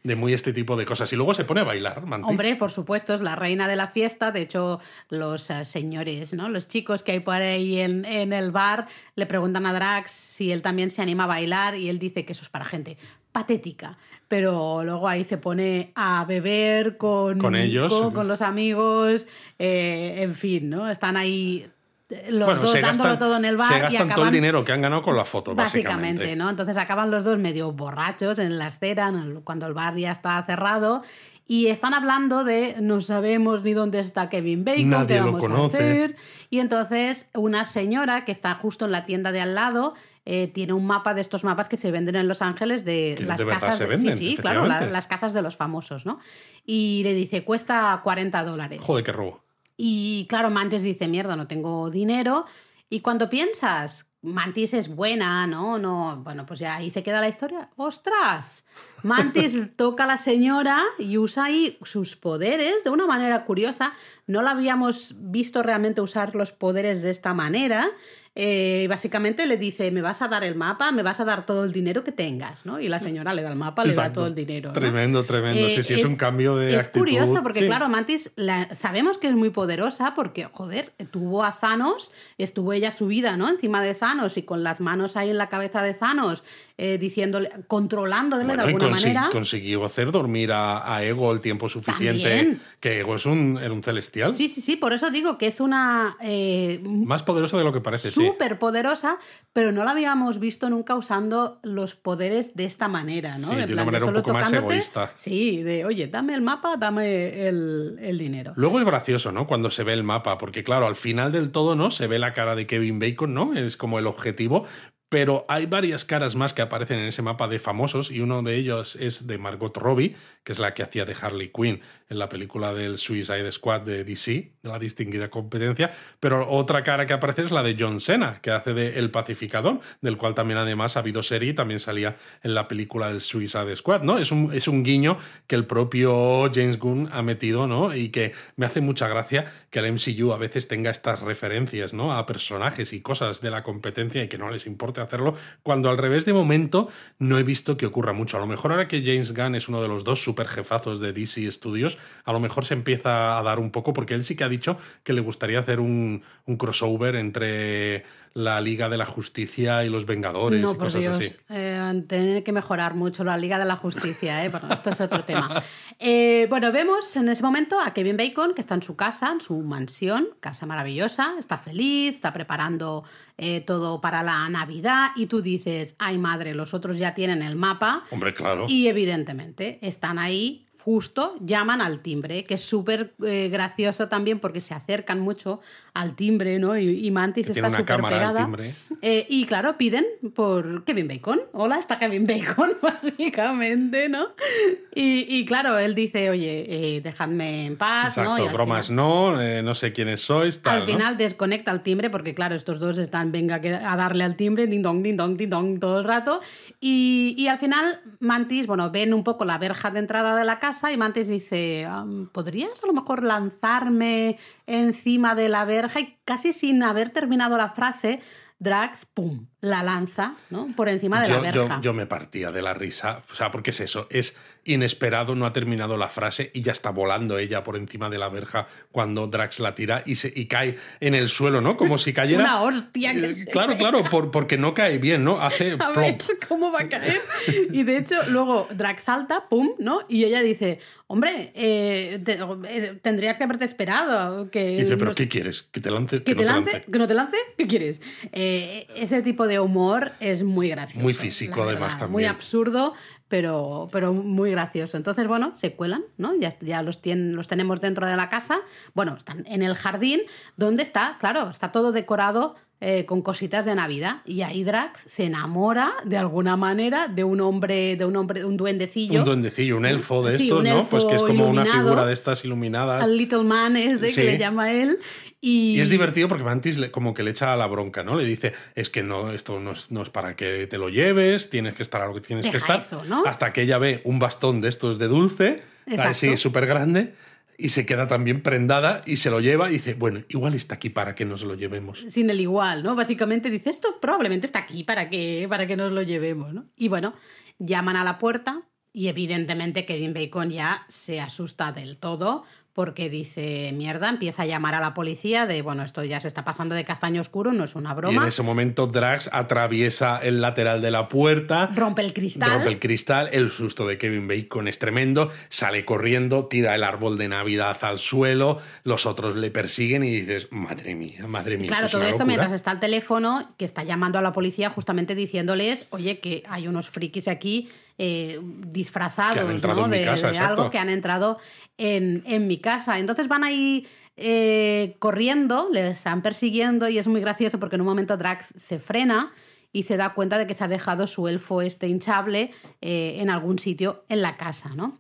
de muy este tipo de cosas. Y luego se pone a bailar, Mantis. Hombre, por supuesto, es la reina de la fiesta. De hecho, los eh, señores, ¿no? Los chicos que hay por ahí en, en el bar le preguntan a Drax si él también se anima a bailar y él dice que eso es para gente patética. Pero luego ahí se pone a beber con, Con ellos. con, con los amigos, eh, en fin, ¿no? Están ahí los bueno, dos se dándolo gastan, todo en el bar se y gastan todo el acaban dinero que han ganado con la foto, Básicamente, básicamente. ¿no? Entonces acaban los dos medio borrachos en la acera, cuando el bar ya está cerrado. Y están hablando de no sabemos ni dónde está Kevin Bacon, Nadie qué lo vamos conoce. a hacer. Y entonces una señora que está justo en la tienda de al lado eh, tiene un mapa de estos mapas que se venden en Los Ángeles de Que las de casas. se de- venden, sí, sí, claro, la- efectivamente. las casas de los famosos, ¿no? Y le dice, cuesta 40 dólares. Joder, qué robo. Y claro, Mantis dice, mierda, no tengo dinero. Y cuando piensas, Mantis es buena, ¿no? No, bueno, pues ya ahí se queda la historia. ¡Ostras! Mantis toca a la señora y usa ahí sus poderes de una manera curiosa. No la habíamos visto realmente usar los poderes de esta manera. Eh, básicamente le dice, me vas a dar el mapa, me vas a dar todo el dinero que tengas, ¿no? Y la señora le da el mapa, le da todo el dinero. ¿no? Tremendo, tremendo. sí, sí, es, un cambio de es actitud. curioso porque, Sí. claro, Mantis la- sabemos que es muy poderosa porque, joder, tuvo a Thanos, estuvo ella subida, ¿no? Encima de Thanos y con las manos ahí en la cabeza de Thanos, eh, diciéndole, controlándole Bueno, de alguna consi- manera. consiguió hacer dormir a, a Ego el tiempo suficiente. También. Que Ego es un, era un celestial. Sí, sí, sí, por eso digo que es una eh, Más poderoso de lo que parece, sí. súper poderosa, pero no la habíamos visto nunca usando los poderes de esta manera, ¿no? Sí, de una manera un poco más egoísta. Sí, de, oye, dame el mapa, dame el, el dinero. Luego es gracioso, ¿no? Cuando se ve el mapa, porque claro, al final del todo, ¿no? Se ve la cara de Kevin Bacon, ¿no? Es como el objetivo. Pero hay varias caras más que aparecen en ese mapa de famosos y uno de ellos es de Margot Robbie, que es la que hacía de Harley Quinn en la película del Suicide Squad de DC, de la distinguida competencia. Pero otra cara que aparece es la de John Cena, que hace de El Pacificador, del cual también además ha habido serie y también salía en la película del Suicide Squad, ¿no? Es un, es un guiño que el propio James Gunn ha metido, ¿no? Y que me hace mucha gracia que el MCU a veces tenga estas referencias, ¿no? A personajes y cosas de la competencia y que no les importe hacerlo, cuando al revés de momento no he visto que ocurra mucho. A lo mejor ahora que James Gunn es uno de los dos super jefazos de DC Studios, a lo mejor se empieza a dar un poco, porque él sí que ha dicho que le gustaría hacer un, un crossover entre la Liga de la Justicia y los Vengadores No, y por cosas Dios. así. Eh, tiene que mejorar mucho la Liga de la Justicia, ¿eh? Bueno, esto es otro tema. Eh, bueno, vemos en ese momento a Kevin Bacon, que está en su casa, en su mansión, casa maravillosa, está feliz, está preparando eh, todo para la Navidad, y tú dices, ay madre, los otros ya tienen el mapa, Hombre, claro. y evidentemente están ahí. Justo llaman al timbre, que es súper eh, gracioso también porque se acercan mucho al timbre, ¿no? Y, y Mantis Que está súper pegada. timbre. Eh, y claro, piden por Kevin Bacon. Hola, está Kevin Bacon, básicamente, ¿no? Y, y claro, él dice, oye, eh, dejadme en paz, ¿no? Exacto, Y al bromas final- no, no sé quiénes sois, tal. al ¿no? final desconecta el timbre porque, claro, estos dos están, venga, a darle al timbre, ding dong, ding dong, ding dong, todo el rato. Y, y al final, Mantis, bueno, ven un poco la verja de entrada de la casa y Mantis dice, "Am, ¿podrías a lo mejor lanzarme encima de la verja? Y casi sin haber terminado la frase, Drax, ¡pum!, la lanza ¿no? por encima de yo, la yo- verja. yo me partía de la risa. O sea, porque es eso. Es inesperado, no ha terminado la frase y ya está volando ella por encima de la verja cuando Drax la tira y, se, y cae en el suelo, ¿no? Como si cayera. Una hostia que Eh, se Claro, claro, por- porque no cae bien, ¿no? Hace A ver. ¿cómo va a caer? Y de hecho, luego Drax salta, pum, ¿no? Y ella dice, hombre, eh, te- eh, tendrías que haberte esperado. Que Y dice, ¿pero no qué sé- quieres? ¿Que te lance? ¿Que no te lance? ¿Que no te lance? ¿Qué quieres? Eh, ese tipo de humor es muy gracioso. Muy físico, además, también. Muy absurdo, pero, pero muy gracioso. Entonces, bueno, se cuelan, ¿no? Ya, ya los, tienen, los tenemos dentro de la casa. Bueno, están en el jardín, donde está, claro, está todo decorado eh, con cositas de Navidad. Y ahí Drax se enamora de alguna manera de un hombre, de un hombre, de un duendecillo. Un duendecillo, un elfo de Sí, estos, un ¿no? Pues que es como una figura de estas iluminadas. Al Little Man es de Sí. que le llama él. Y, Y es divertido porque Mantis le- como que le echa la bronca, ¿no? Le dice, es que no, esto no es, no es para que te lo lleves, tienes que estar a lo que tienes que estar. eso, ¿no? Hasta que ella ve un bastón de estos de dulce, Exacto. así súper grande, y se queda también prendada y se lo lleva y dice, bueno, igual está aquí para que nos lo llevemos. sin el igual, ¿no? Básicamente dice, esto probablemente está aquí para que, para que nos lo llevemos, ¿no? Y bueno, llaman a la puerta y evidentemente Kevin Bacon ya se asusta del todo porque dice, mierda, empieza a llamar a la policía de, bueno, esto ya se está pasando de castaño oscuro, no es una Y en broma. ese momento Drax atraviesa el lateral de la puerta, Rompe el cristal. rompe el cristal, el susto de Kevin Bacon es tremendo, sale corriendo, tira el árbol de Navidad al suelo, los otros le persiguen y dices, madre mía, madre mía. Claro, todo una esto locura". mientras está el teléfono que está llamando a la policía justamente diciéndoles, oye, que hay unos frikis aquí eh, disfrazados ¿no? de, casa, de exacto. algo que han entrado en, en mi casa. Entonces van ahí eh, corriendo, les están persiguiendo y es muy gracioso porque en un momento Drax se frena y se da cuenta de que se ha dejado su elfo este hinchable eh, en algún sitio en la casa, ¿no?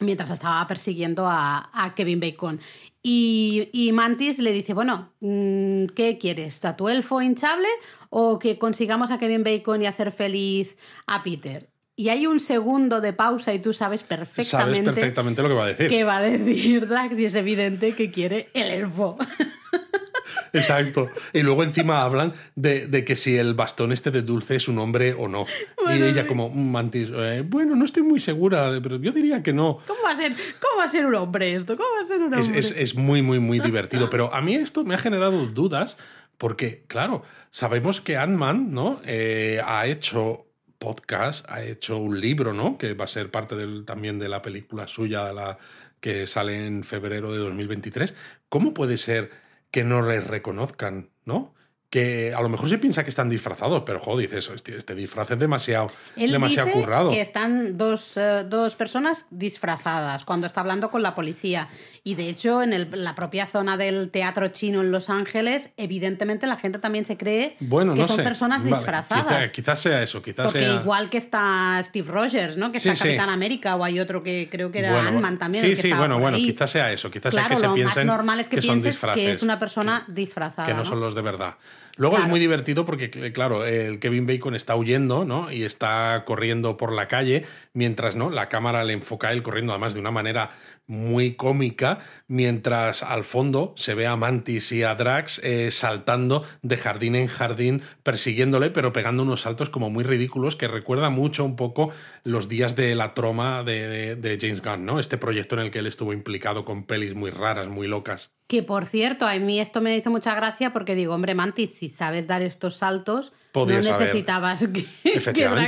mientras estaba persiguiendo a, a Kevin Bacon. Y, y Mantis le dice, bueno, mm, ¿qué quieres? ¿A tu elfo hinchable o que consigamos a Kevin Bacon y hacer feliz a Peter? Y hay un segundo de pausa y tú sabes Sabes perfectamente, perfectamente lo que va a decir. qué va a decir Drax y es evidente que quiere el elfo. Exacto. Y luego encima hablan de, de que si el bastón este de dulce es un hombre o no. Bueno, y ella sí. como, "Mm, Mantis, eh, bueno, no estoy muy segura, pero yo diría que no. ¿Cómo va a ser, cómo va a ser un hombre esto? ¿Cómo va a ser un hombre? Es, es- es muy, muy, muy divertido. Pero a mí esto me ha generado dudas porque, claro, sabemos que Ant-Man ¿no? Eh, ha hecho podcast, ha hecho un libro, ¿no? Que va a ser parte del- también de la película suya, la que sale en febrero de 2023. ¿Cómo puede ser que no les reconozcan, ¿no? Que a lo mejor se piensa que están disfrazados, pero joder, dices, este, este disfraz es demasiado, Él demasiado dice currado. que están dos, eh, dos personas disfrazadas cuando está hablando con la policía. Y de hecho, en el- la propia zona del teatro chino en Los Ángeles, evidentemente la gente también se cree Bueno, que no son sé. personas Vale, disfrazadas. quizá- quizás sea eso, quizás Porque sea. igual que está Steve Rogers, ¿no? Que Sí, está sí. Capitán América, o hay otro que creo que era Bueno, Ant-Man también. Sí, el que sí, bueno, bueno, quizás sea eso, quizás Claro, sea que se lo piensen más normal es que, pienses disfraces, que es una persona disfrazada. que no, ¿no? son los de verdad. Luego Claro. es muy divertido porque, cl- claro, el Kevin Bacon está huyendo, ¿no? Y está corriendo por la calle, mientras, ¿no? La cámara le enfoca a él corriendo, además de una manera muy cómica, mientras al fondo se ve a Mantis y a Drax eh, saltando de jardín en jardín, persiguiéndole, pero pegando unos saltos como muy ridículos que recuerda mucho un poco los días de la troma de, de- de James Gunn, ¿no? Este proyecto en el que él estuvo implicado con pelis muy raras, muy locas. Que por cierto, a mí esto me hizo mucha gracia porque digo, hombre, Mantis, si sabes dar estos saltos, Podías no necesitabas que.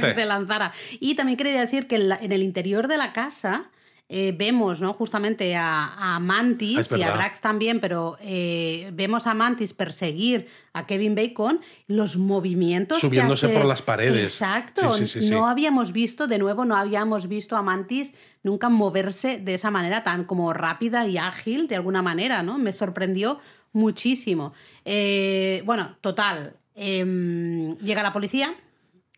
Drax se lanzara. Y también quería decir que en, la- en el interior de la casa eh, vemos, ¿no? Justamente a, a Mantis Ah, y a. Drax también, pero eh, vemos a Mantis perseguir a Kevin Bacon, los movimientos. que Subiéndose hace- por las paredes. Exacto. Sí, sí, sí, sí. No habíamos visto, de nuevo, no habíamos visto a Mantis nunca moverse de esa manera tan como rápida y ágil, de alguna manera, ¿no? Me sorprendió muchísimo. Eh, bueno, total. em, llega la policía.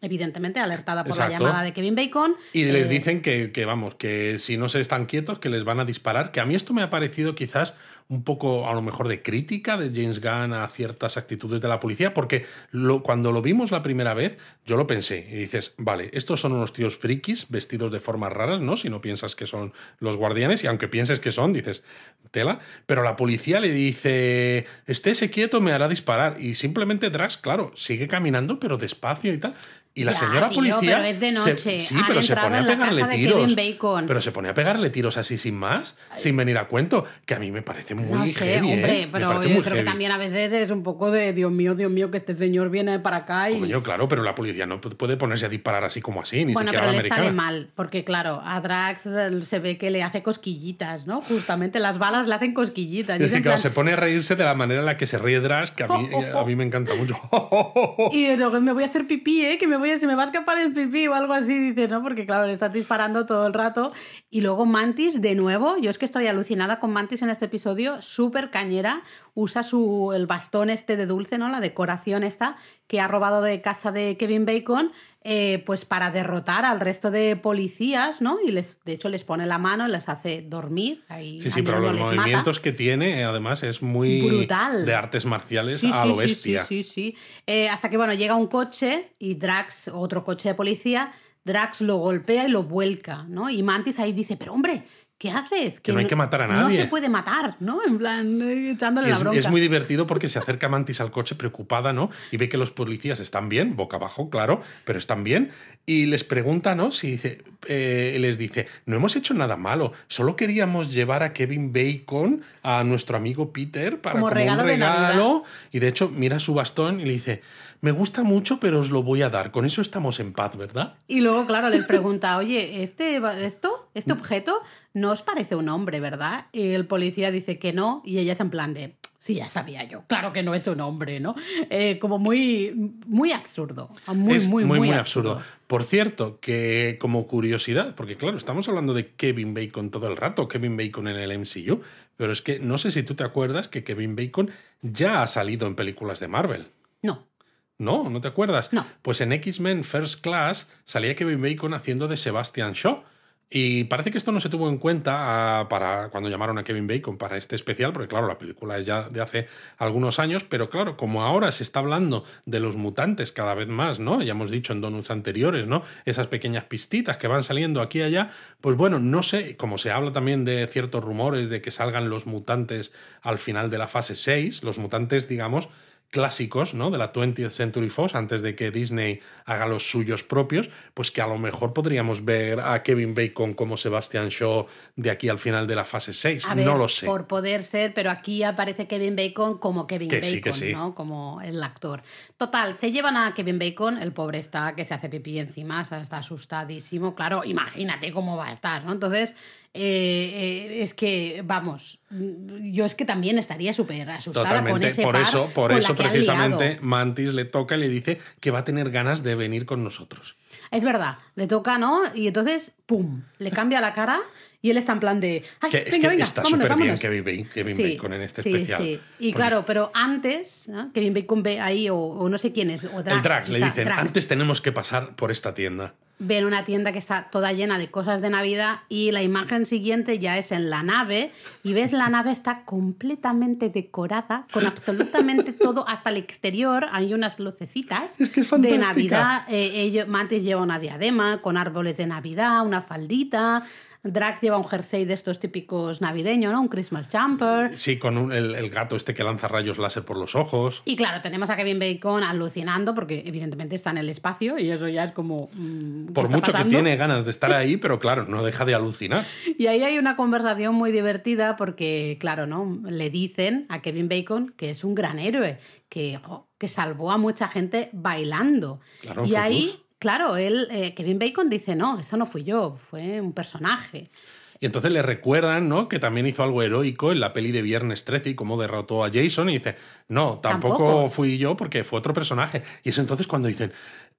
Evidentemente alertada por Exacto. la llamada de Kevin Bacon. Y les Eh, dicen que, que, vamos, que si no se están quietos, que les van a disparar. Que a mí esto me ha parecido quizás un poco, a lo mejor, de crítica de James Gunn a ciertas actitudes de la policía, porque lo, cuando lo vimos la primera vez, yo lo pensé. Y dices, vale, estos son unos tíos frikis vestidos de formas raras, ¿no? Si no piensas que son los guardianes, y aunque pienses que son, dices, tela. Pero la policía le dice, estése quieto, me hará disparar. Y simplemente Drax, claro, sigue caminando, pero despacio y tal. Y la Ya, señora tío, policía. pero es de se- noche. sí, Han pero se pone a pegarle tiros. Pero se pone a pegarle tiros así sin más, sin venir a cuento, que a mí me parece muy no sé, heavy. ¿eh? hombre, Me pero yo creo que heavy. también a veces es un poco de Dios mío, Dios mío, que este señor viene para acá y. Coño, claro, pero la policía no puede ponerse a disparar así como así, ni bueno, siquiera pero la le americana. sale mal, porque claro, a Drax eh, se ve que le hace cosquillitas, ¿no? Justamente las balas le hacen cosquillitas. y Es es que claro, plan- se pone a reírse de la manera en la que se ríe Drax, que a mí, a mí me encanta mucho. Y me voy a hacer pipí, ¿eh? Que me voy a, se me va a escapar el pipí o algo así, dice, ¿no? Porque claro, le estás disparando todo el rato. Y luego Mantis, de nuevo, yo es que estoy alucinada con Mantis en este episodio, súper cañera, usa su, el bastón este de dulce, ¿no? La decoración esta que ha robado de casa de Kevin Bacon, eh, pues para derrotar al resto de policías, ¿no? Y les, de hecho les pone la mano y les hace dormir. Ahí Sí, sí, pero los mata. movimientos que tiene, eh, además, es muy Brutal. de artes marciales Sí, a sí, lo sí, bestia. Sí, sí, sí. Eh, hasta que, bueno, llega un coche y Drax, otro coche de policía, Drax lo golpea y lo vuelca, ¿no? Y Mantis ahí dice, pero hombre, ¿qué haces? Que no hay que matar a No nadie". se puede matar, ¿no? En plan, eh, echándole Y la es, bronca. es muy divertido porque se acerca Mantis al coche preocupada, ¿no? Y ve que los policías están bien, boca abajo, claro, pero están bien. Y les pregunta, ¿no? Si dice, eh, les dice, no hemos hecho nada malo, solo queríamos llevar a Kevin Bacon a nuestro amigo Peter para Como como, regalo un de regalo. Y de hecho, mira su bastón y le dice, me gusta mucho, pero os lo voy a dar. Con eso estamos en paz, ¿verdad? Y luego, claro, les pregunta, oye, ¿este, esto, este objeto no os parece un hombre, verdad? Y el policía dice que no, y ella es en plan de, sí, ya sabía yo, claro que no es un hombre, ¿no? Eh, como muy, muy absurdo, muy, es muy, muy, muy, muy absurdo. Por cierto, que como curiosidad, porque claro, estamos hablando de Kevin Bacon todo el rato, Kevin Bacon en el MCU, pero es que no sé si tú te acuerdas que Kevin Bacon ya ha salido en películas de Marvel. No, No, ¿no te acuerdas? No. Pues en X-Men First Class salía Kevin Bacon haciendo de Sebastian Shaw. Y parece que esto no se tuvo en cuenta ah, para cuando llamaron a Kevin Bacon para este especial, porque claro, la película es ya de hace algunos años, pero claro, como ahora se está hablando de los mutantes cada vez más, ¿no? Ya hemos dicho en donuts anteriores, ¿no? Esas pequeñas pistitas que van saliendo aquí y allá, pues bueno, no sé, como se habla también de ciertos rumores de que salgan los mutantes al final de la fase 6, los mutantes, digamos, clásicos ¿no? de la 20th Century Fox antes de que Disney haga los suyos propios, pues que a lo mejor podríamos ver a Kevin Bacon como Sebastian Shaw de aquí al final de la fase 6. A ver, no lo sé. Por poder ser, pero aquí aparece Kevin Bacon como Kevin Que Bacon, sí, que sí. ¿no? Como el actor. Total, se llevan a Kevin Bacon, el pobre está que se hace pipí encima, está asustadísimo. Claro, imagínate cómo va a estar, ¿no? Entonces, eh, eh, es que, vamos, yo es que también estaría súper asustada con Totalmente, ese por par eso, por con eso precisamente. Mantis le toca y le dice que va a tener ganas de venir con nosotros. Es verdad, le toca, ¿no? Y entonces, ¡pum! Le cambia la cara y él está en plan de. ¡Ay, Que es que venga! está vámonos, súper bien vámonos". Kevin, Ba- Kevin Sí, Bacon en este sí, especial. sí. Y Porque claro, pero antes, ¿no? Kevin Bacon ve ahí, o, o no sé quién es, o Drax. el Drax le dicen, Drax, antes tenemos que pasar por esta tienda. Ven una tienda que está toda llena de cosas de Navidad y la imagen siguiente ya es en la nave y ves la nave está completamente decorada con absolutamente todo, hasta el exterior hay unas lucecitas Es que es de. Navidad. Eh, Mantis lleva una diadema con árboles de Navidad, una faldita. Drax lleva un jersey de estos típicos navideños, ¿no? Un Christmas jumper. Sí, con un- el, el gato este que lanza rayos láser por los ojos. Y claro, tenemos a Kevin Bacon alucinando porque evidentemente está en el espacio y eso ya es como... mm, ¿qué Por mucho que tiene ganas de estar ahí, pero claro, no deja de alucinar. Y ahí hay una conversación muy divertida porque, claro, ¿no? Le dicen a Kevin Bacon que es un gran héroe, que, jo, que salvó a mucha gente bailando. Claro, y ahí. Claro, él, eh, Kevin Bacon dice, no, eso no fui yo, fue un personaje. Y entonces le recuerdan, ¿no? Que también hizo algo heroico en la peli de Viernes 13 y cómo derrotó a Jason. Y dice, no, tampoco, Tampoco. fui yo porque fue otro personaje. Y es entonces cuando dicen,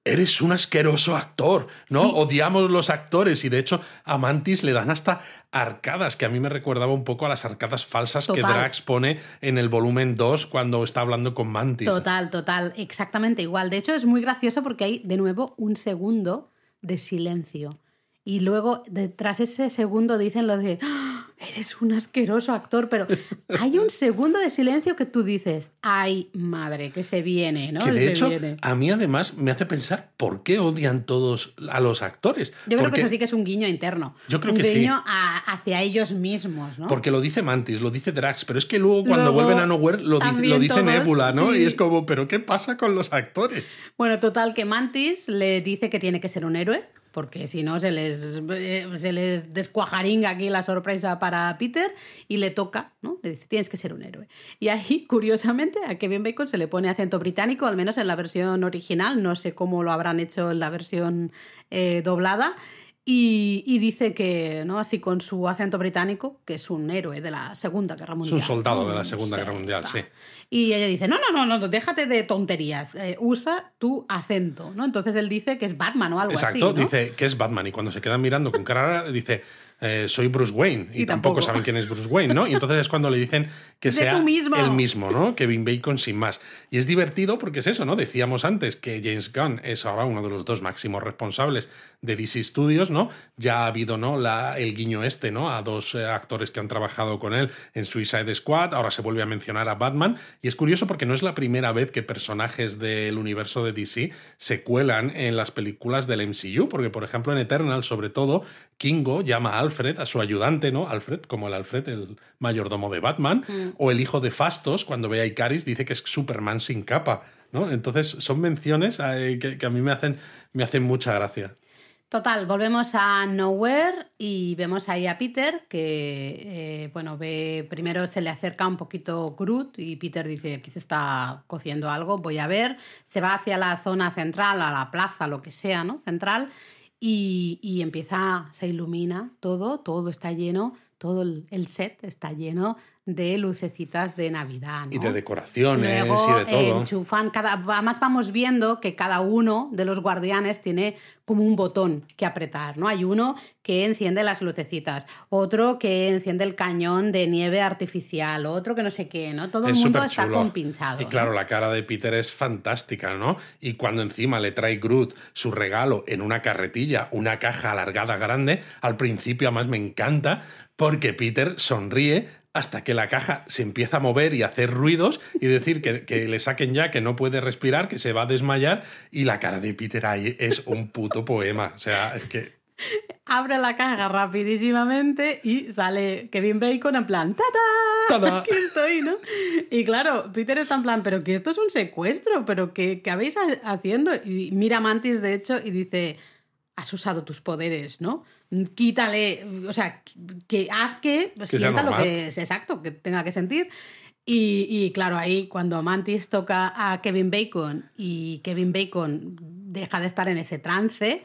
eres un asqueroso actor, ¿no? Sí. Odiamos los actores y de hecho a Mantis le dan hasta arcadas, que a mí me recordaba un poco a las arcadas falsas que. Drax pone en el volumen 2 cuando está hablando con Mantis. Total, total, exactamente igual. De hecho, es muy gracioso porque hay de nuevo un segundo de silencio. Y luego, detrás de ese segundo, dicen lo de "Ah, eres un asqueroso actor. Pero hay un segundo de silencio que tú dices, ay, madre, que se viene, ¿no? Que de Se hecho, viene". a mí además me hace pensar por qué odian todos a los actores. Yo creo que eso sí que es un guiño interno. Yo creo un que sí. guiño a- hacia ellos mismos, ¿no? Porque lo dice Mantis, lo dice Drax, pero es que luego cuando Luego, vuelven a Nowhere lo dice, lo dice Nebula, ¿no? sí. Y es como, ¿pero qué pasa con los actores? Bueno, total, que Mantis le dice que tiene que ser un héroe, porque si no se les, eh, se les descuajaringa aquí la sorpresa para Peter y le toca, ¿no? Le dice, tienes que ser un héroe. Y ahí, curiosamente, a Kevin Bacon se le pone acento británico, al menos en la versión original, no sé cómo lo habrán hecho en la versión eh, doblada. Y, y dice que, ¿no? Así con su acento británico, que es un héroe de la Segunda Guerra Mundial. soldado ¿no? de la Segunda Guerra Mundial, sí. Y ella dice, no, no, no, no, déjate de tonterías, eh, usa tu acento, ¿no? Entonces él dice que es Batman o algo Exacto, así, ¿no? dice que es Batman y cuando se quedan mirando con cara dice, eh, soy Bruce Wayne y, Y tampoco, tampoco. saben quién es Bruce Wayne, ¿no? Y entonces es cuando le dicen que sea tú mismo. el mismo, ¿no? Kevin Bacon sin más. Y es divertido porque es eso, ¿no? Decíamos antes que James Gunn es ahora uno de los dos máximos responsables de DC Studios, ¿no? Ya ha habido, ¿no? La, el guiño este, ¿no? A dos eh, actores que han trabajado con él en Suicide Squad, ahora se vuelve a mencionar a Batman y es curioso porque no es la primera vez que personajes del universo de DC se cuelan en las películas del MCU, porque por ejemplo en Eternal, sobre todo, Kingo llama a Alfred, a su ayudante, ¿no? Alfred, como el Alfred, el mayordomo de Batman, o el hijo de Fastos, cuando ve a Icaris, dice que es Superman sin capa, ¿no? Entonces son menciones eh, que, que a mí me hacen, me hacen mucha gracia. Total, volvemos a Nowhere y vemos ahí a Peter que, eh, bueno, ve, primero se le acerca un poquito Groot y Peter dice, aquí se está cociendo algo, voy a ver, se va hacia la zona central, a la plaza, lo que sea, ¿no? Central, y, y empieza, se ilumina todo, todo está lleno, todo el, set está lleno de lucecitas de Navidad. Y de decoraciones Luego, y de todo. enchufan cada, además vamos viendo que cada uno de los guardianes tiene como un botón que apretar, ¿no? Hay uno que enciende las lucecitas, otro que enciende el cañón de nieve artificial, otro que no sé qué, ¿no? Todo el mundo está compinchado. Y ¿no? claro, la cara de Peter es fantástica, ¿no? Y cuando encima le trae Groot su regalo en una carretilla, una caja alargada grande, al principio además me encanta porque Peter sonríe hasta que la caja se empieza a mover y a hacer ruidos y decir que, que le saquen ya, que no puede respirar, que se va a desmayar y la cara de Peter ahí es un puto poema. O sea, es que... Abre la caja rapidísimamente y sale Kevin Bacon en plan ¡Tada! ¡Tada! Aquí estoy, ¿no? Y claro, Peter está en plan, pero que esto es un secuestro, pero que, que habéis ha- haciendo. Y mira a Mantis, de hecho, y dice, has usado tus poderes, ¿no? Quítale, o sea, que haz que, sienta lo que es exacto, que tenga que sentir. Y, y claro, ahí cuando Mantis toca a Kevin Bacon y Kevin Bacon deja de estar en ese trance,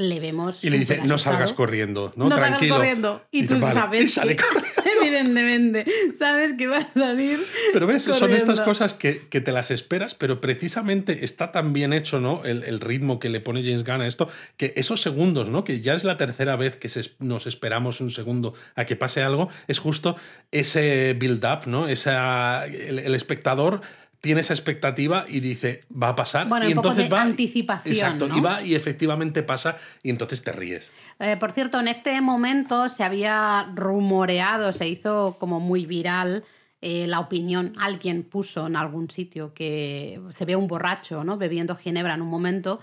le vemos. Y le dice, no salgas corriendo, ¿no? No, salgas Tranquilo. corriendo. Y tú sabes. Y sale que- corriendo. Evidentemente, sabes que va a salir. Pero ves, son corriendo. estas cosas que, que te las esperas, pero precisamente está tan bien hecho, ¿no? El, el ritmo que le pone James Gunn a esto, que esos segundos, ¿no? Que ya es la tercera vez que se- nos esperamos un segundo a que pase algo, es justo ese build-up, ¿no? Esa, el, el espectador tiene esa expectativa y dice, va a pasar. Bueno, y un poco entonces de va. anticipación, Exacto, ¿no? y va y efectivamente pasa y entonces te ríes. Eh, por cierto, en este momento se había rumoreado, se hizo como muy viral eh, la opinión. Alguien puso en algún sitio que se ve un borracho, ¿no? Bebiendo ginebra en un momento.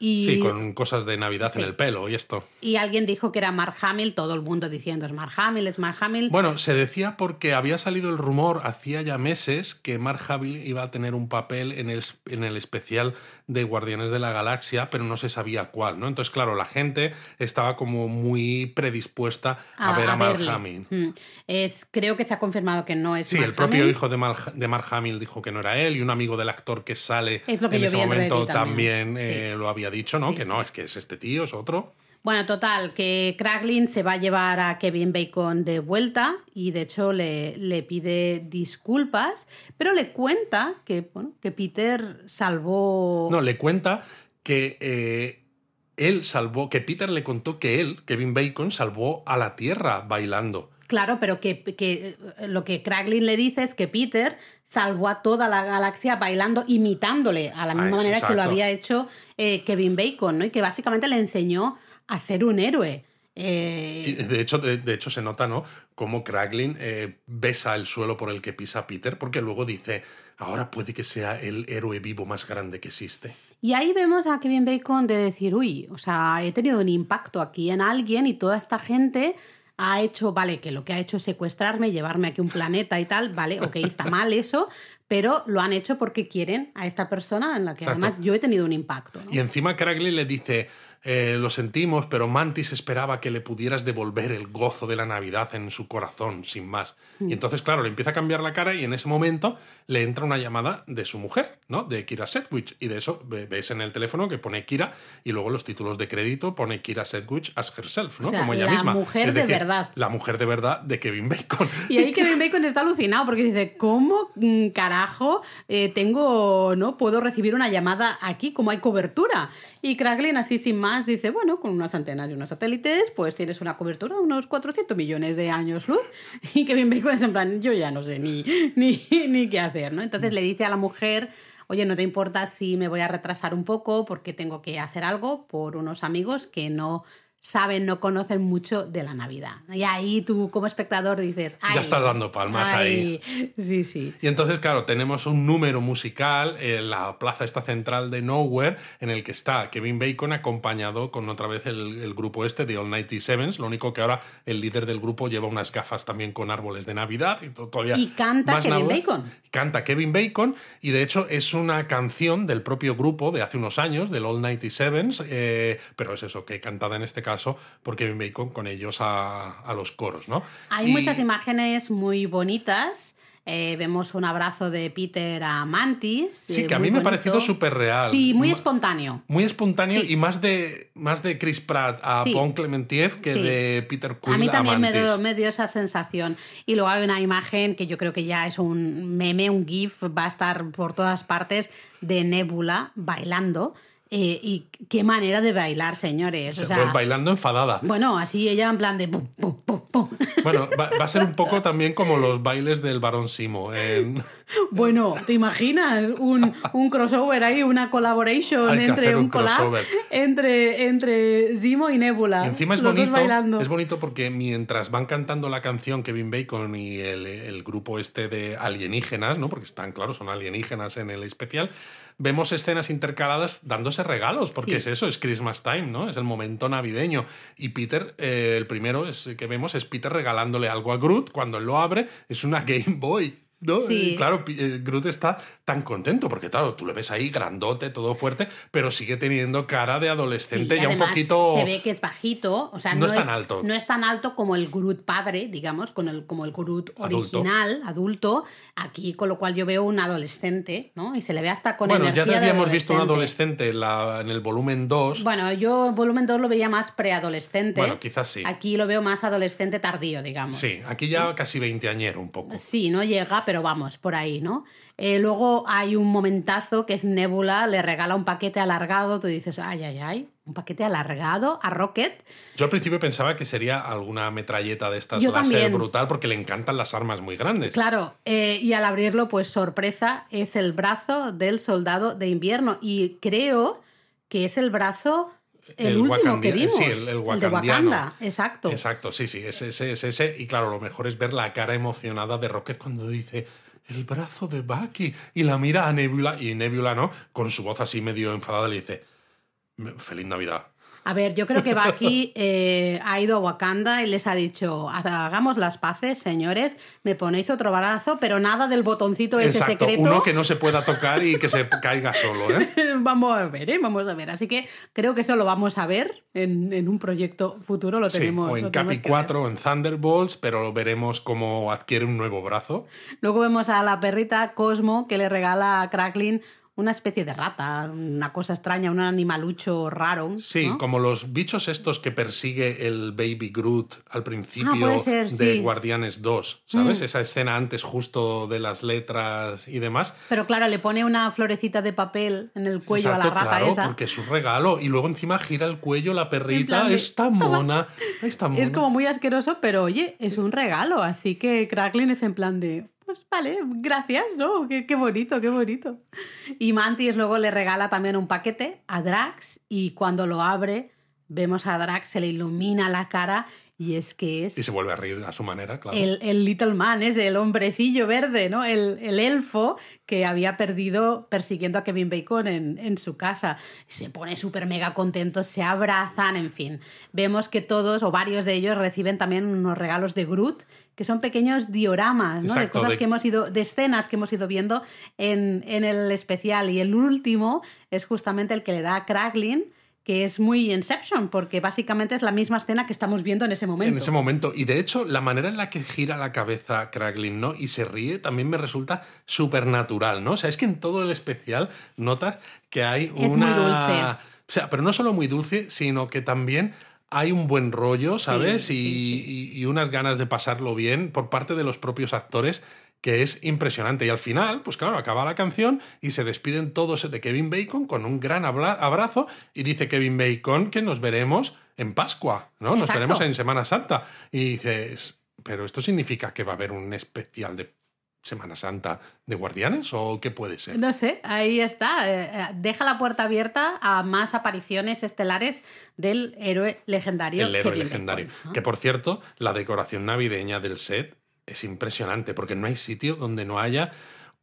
Y, Sí, con cosas de Navidad Sí. en el pelo y esto. y alguien dijo que era Mark Hamill, todo el mundo diciendo es Mark Hamill, es Mark Hamill. Bueno, se decía porque había salido el rumor hacía ya meses que Mark Hamill iba a tener un papel en el, en el especial de Guardianes de la Galaxia, pero no se sabía cuál, ¿no? Entonces, claro, la gente estaba como muy predispuesta a, ver a, Mark. Hamill. Mm. Es, creo que se ha confirmado que no es Sí, Mark el propio Hamill. hijo de, de Mark Hamill dijo que no era él y un amigo del actor que sale Es lo que en ese momento también sí. eh, lo había dicho, ¿no? Sí, que sí. no, es que es este tío, es otro. Bueno, total, que Kraglin se va a llevar a Kevin Bacon de vuelta y de hecho le, le pide disculpas, pero le cuenta que, bueno, que Peter salvó... No, le cuenta que eh, él salvó, que Peter le contó que él, Kevin Bacon, salvó a la Tierra bailando. Claro, pero que, que eh, lo que Kraglin le dice es que Peter salvó a toda la galaxia bailando, imitándole a la misma Ah, eso, manera que lo había hecho eh, Kevin Bacon, ¿no? Y que básicamente le enseñó a ser un héroe. Eh, de hecho, de, de hecho, se nota, ¿no? Cómo Kraglin eh, besa el suelo por el que pisa Peter, porque luego dice, ahora puede que sea el héroe vivo más grande que existe. Y ahí vemos a Kevin Bacon de decir, uy, o sea, he tenido un impacto aquí en alguien y toda esta gente ha hecho, vale, que lo que ha hecho es secuestrarme, llevarme aquí a un planeta y tal, vale, ok, está mal eso, pero lo han hecho porque quieren a esta persona en la que Exacto. además yo he tenido un impacto. ¿no? Y encima Kraglin le dice, eh, lo sentimos, pero Mantis esperaba que le pudieras devolver el gozo de la Navidad en su corazón, sin más. Mm. Y entonces, claro, le empieza a cambiar la cara y en ese momento le entra una llamada de su mujer, ¿no? De Kira Sedgwick. Y de eso ve- ves en el teléfono que pone Kira y luego los títulos de crédito pone Kira Sedgwick as herself, ¿no? O sea, Como ella la misma. mujer Es de verdad. La mujer de verdad de Kevin Bacon. Y ahí Kevin Bacon está alucinado porque dice, ¿cómo mm, carajo eh, tengo, no puedo recibir una llamada aquí? ¿Cómo hay cobertura? Y Kraglin así sin más dice, bueno, con unas antenas y unos satélites, pues tienes una cobertura de unos 400 millones de años luz. Y Kevin Bacon es en plan, yo ya no sé ni, ni, ni qué hacer, ¿no? Entonces le dice a la mujer, oye, ¿no te importa si me voy a retrasar un poco porque tengo que hacer algo por unos amigos que no saben, no conocen mucho de la Navidad? Y ahí tú como espectador dices, ay, Ya estás dando palmas ahí. Sí, sí. Y entonces, claro, tenemos un número musical en la plaza esta central de Nowhere, en el que está Kevin Bacon acompañado con otra vez el, el grupo este de All 97 Lo único que ahora el líder del grupo lleva unas gafas también con árboles de Navidad y to- todavía. Y canta Kevin Navidad. Bacon. Canta Kevin Bacon y de hecho es una canción del propio grupo de hace unos años, del All 97 eh, pero es eso, que cantada en este caso por Kevin Bacon con ellos a, a los coros, ¿no? Hay Y- muchas imágenes muy bonitas. Eh, vemos un abrazo de Peter a Mantis. Sí, eh, que a mí me ha parecido súper real. Sí, muy espontáneo. Muy espontáneo Sí. y más de, más de Chris Pratt a Sí. Bon Clementiev que Sí. de Peter Quill A mí también me Mantis. dio, me dio esa sensación. Y luego hay una imagen que yo creo que ya es un meme, un GIF, va a estar por todas partes de Nebula bailando. Eh, y qué manera de bailar, señores. Se o sea, pues bailando enfadada. bueno, así ella en plan de pum, pum, pum, pum. Bueno, va, va a ser un poco también como los bailes del Barón Simo. en- Bueno, ¿te imaginas un, un crossover ahí, una collaboration entre un un collab entre, entre Zimo y Nebula? Y encima es los dos bonito, bailando. es bonito porque mientras van cantando la canción Kevin Bacon y el, el grupo este de alienígenas, ¿no? Porque están, claro, son alienígenas en el especial, vemos escenas intercaladas dándose regalos, porque Sí. es eso, es Christmas time, ¿no? Es el momento navideño. Y Peter, eh, el primero es, que vemos es Peter regalándole algo a Groot, cuando él lo abre, es una Game Boy. ¿No? Sí. Claro, eh, Groot está tan contento porque, claro, tú le ves ahí grandote, todo fuerte, pero sigue teniendo cara de adolescente ya un poquito. Se ve que es bajito, o sea, No no, es tan alto. No es tan alto como el Groot padre, digamos, con el, como el Groot original, adulto. Aquí, con lo cual yo veo un adolescente, ¿no? Y se le ve hasta con Bueno, energía ya de habíamos visto un adolescente. adolescente en, la- en el volumen 2. Bueno, yo en volumen 2 lo veía más preadolescente. Bueno, quizás sí. Aquí lo veo más adolescente tardío, digamos. Sí, aquí ya casi veinteañero un poco. Sí, no llega, pero vamos, por ahí, ¿no? Eh, luego hay un momentazo que es Nebula, le regala un paquete alargado, tú dices, ay, ay, ay, un paquete alargado a Rocket. Yo al principio pensaba que sería alguna metralleta de estas Yo láser también. brutal porque le encantan las armas muy grandes. Claro, eh, y al abrirlo, pues sorpresa, es el brazo del soldado de invierno. Y creo que es el brazo, el, El último que vimos. sí, el- el de wakandiano. Wakanda, exacto. Exacto, sí, sí, es ese, es ese. Y claro, lo mejor es ver la cara emocionada de Rocket cuando dice el brazo de Bucky y la mira a Nebula y Nebula, ¿no? Con su voz así medio enfadada le dice Feliz Navidad. A ver, yo creo que Bucky eh, ha ido a Wakanda y les ha dicho, hagamos las paces, señores, me ponéis otro brazo, pero nada del botoncito ese Exacto, secreto. uno que no se pueda tocar y que se caiga solo, ¿eh? vamos a ver, ¿eh? vamos a ver. Así que creo que eso lo vamos a ver en, en un proyecto futuro. Lo Sí, tenemos, o en Capi que ver. 4 o en Thunderbolts, pero veremos cómo adquiere un nuevo brazo. Luego vemos a la perrita Cosmo que le regala a Cracklin una especie de rata, una cosa extraña, un animalucho raro. Sí, ¿no? como los bichos estos que persigue el Baby Groot al principio Ah, ser, de sí. Mm. Guardianes 2, ¿sabes? Esa escena antes justo de las letras y demás. Pero claro, le pone una florecita de papel en el cuello Exacto, a la rata claro, esa. porque es un regalo. Y luego encima gira el cuello la perrita. de, Está mona. Está mona. Es como muy asqueroso, pero oye, es un regalo. Así que Cracklin es en plan de, pues vale, gracias, ¿no? Qué, qué bonito, qué bonito. Y Mantis luego le regala también un paquete a Drax y cuando lo abre, vemos a Drax, se le ilumina la cara y es que es Y se vuelve a reír a su manera, claro. el, el Little Man, es el hombrecillo verde, ¿no? El, el elfo que había perdido persiguiendo a Kevin Bacon en, en su casa. Se pone súper mega contento, se abrazan, en fin. Vemos que todos o varios de ellos reciben también unos regalos de Groot, que son pequeños dioramas, ¿no? de cosas de- que hemos ido, de escenas que hemos ido viendo en, en el especial. Y el último es justamente el que le da a Cracklin, que es muy Inception, porque básicamente es la misma escena que estamos viendo en ese momento. En ese momento. Y de hecho, la manera en la que gira la cabeza Kraglin, ¿no? Y se ríe también me resulta súper natural, ¿no? O sea, es que en todo el especial notas que hay Es una. muy dulce. O sea, pero no solo muy dulce, sino que también hay un buen rollo, ¿sabes? Sí, y, sí, y- y unas ganas de pasarlo bien por parte de los propios actores que es impresionante. Y al final, pues claro, acaba la canción y se despiden todos de Kevin Bacon con un gran abra- abrazo y dice Kevin Bacon que nos veremos en Pascua, ¿no? Nos veremos en Semana Santa. Y dices, ¿pero esto significa que va a haber un especial de Semana Santa de Guardianes o qué puede ser? No sé, ahí está. Eh, eh, Deja la puerta abierta a más apariciones estelares del héroe legendario. El héroe Kevin legendario. Bacon, ¿no? Que por cierto, la decoración navideña del set es impresionante porque no hay sitio donde no haya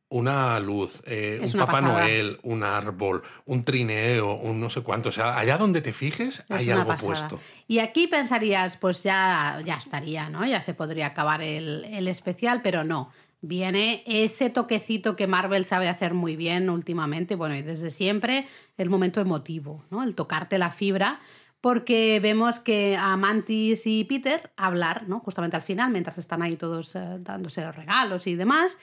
una luz, eh, un una Papá pasada. Noel, un árbol, un trineo, un no sé cuánto. O sea, allá donde te fijes Es hay algo pasada. puesto. Y aquí pensarías, pues ya, ya estaría, ¿no? Ya se podría acabar el, el especial, pero no. Viene ese toquecito que Marvel sabe hacer muy bien últimamente, bueno, y desde siempre, el momento emotivo, ¿no? El tocarte la fibra, porque vemos que a Mantis y Peter hablar, ¿no? Justamente al final, mientras están ahí todos eh, dándose los regalos y demás.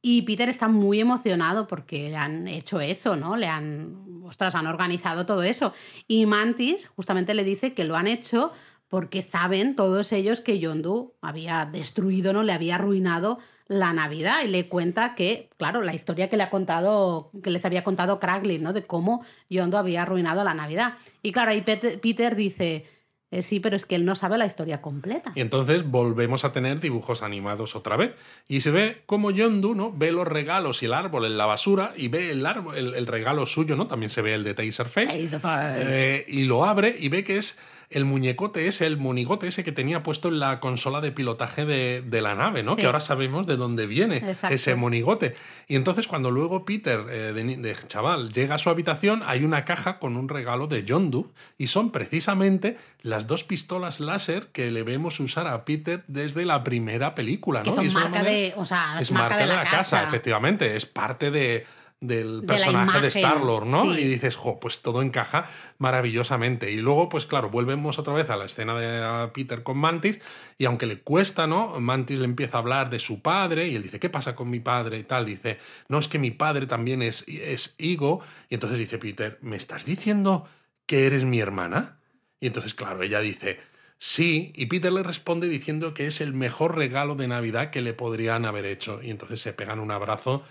Y Peter está muy emocionado porque le han hecho eso, ¿no? Le han, ostras, han organizado todo eso. Y Mantis justamente le dice que lo han hecho porque saben todos ellos que Yondu había destruido, ¿no? Le había arruinado la Navidad y le cuenta que, claro, la historia que le ha contado, que les había contado Kraglin, ¿no? De cómo Yondu había arruinado la Navidad. Y claro, ahí Pet- Peter dice, "Eh, sí, pero es que él no sabe la historia completa. Y entonces volvemos a tener dibujos animados otra vez. Y se ve como Yondu, ¿no? Ve los regalos y el árbol en la basura y ve el, árbol, el, el regalo suyo, ¿no? También se ve el de Taserface. Taserface. Eh, y lo abre y ve que es el muñecote ese, el monigote ese que tenía puesto en la consola de pilotaje de, de la nave, ¿no? Sí. Que ahora sabemos de dónde viene Exacto. ese monigote. Y entonces cuando luego Peter, eh, de, chaval, llega a su habitación, hay una caja con un regalo de Yondu y son precisamente las dos pistolas láser que le vemos usar a Peter desde la primera película, Que ¿no? son Y es marca manera- de- o sea, es marca de la, casa. efectivamente, es parte de del personaje de, Star-Lord, ¿no? sí. Y dices, jo, pues todo encaja maravillosamente. Y luego, pues claro, volvemos otra vez a la escena de Peter con Mantis, y aunque le cuesta, ¿no? Mantis le empieza a hablar de su padre, y él dice, ¿qué pasa con mi padre? Y tal, dice, no, es que mi padre también es, es Igo. Y entonces dice Peter, ¿me estás diciendo que eres mi hermana? Y entonces, claro, ella dice, sí, y Peter le responde diciendo que es el mejor regalo de Navidad que le podrían haber hecho. Y entonces se pegan un abrazo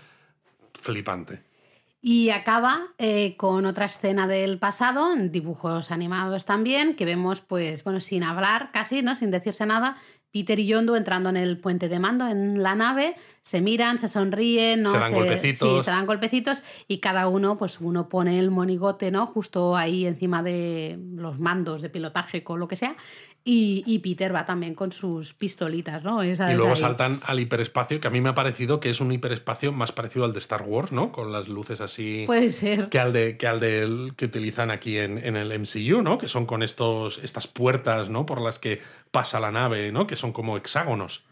flipante. Y acaba eh, con otra escena del pasado, en dibujos animados también, que vemos, pues, bueno, sin hablar casi, ¿no? Sin decirse nada, Peter y Yondu entrando en el puente de mando, en la nave, se miran, se sonríen, ¿no? Se dan golpecitos. Sí, se dan golpecitos y cada uno, pues uno pone el monigote, ¿no? Justo ahí encima de los mandos de pilotaje, con lo que sea. Y, y Peter va también con sus pistolitas, ¿no? Esa Y luego ahí. saltan al hiperespacio, que a mí me ha parecido que es un hiperespacio más parecido al de Star Wars, ¿no? Con las luces así. Puede ser. que al de que al del que utilizan aquí en, en el MCU, ¿no? Que son con estos estas puertas, ¿no? Por las que pasa la nave, ¿no? Que son como hexágonos.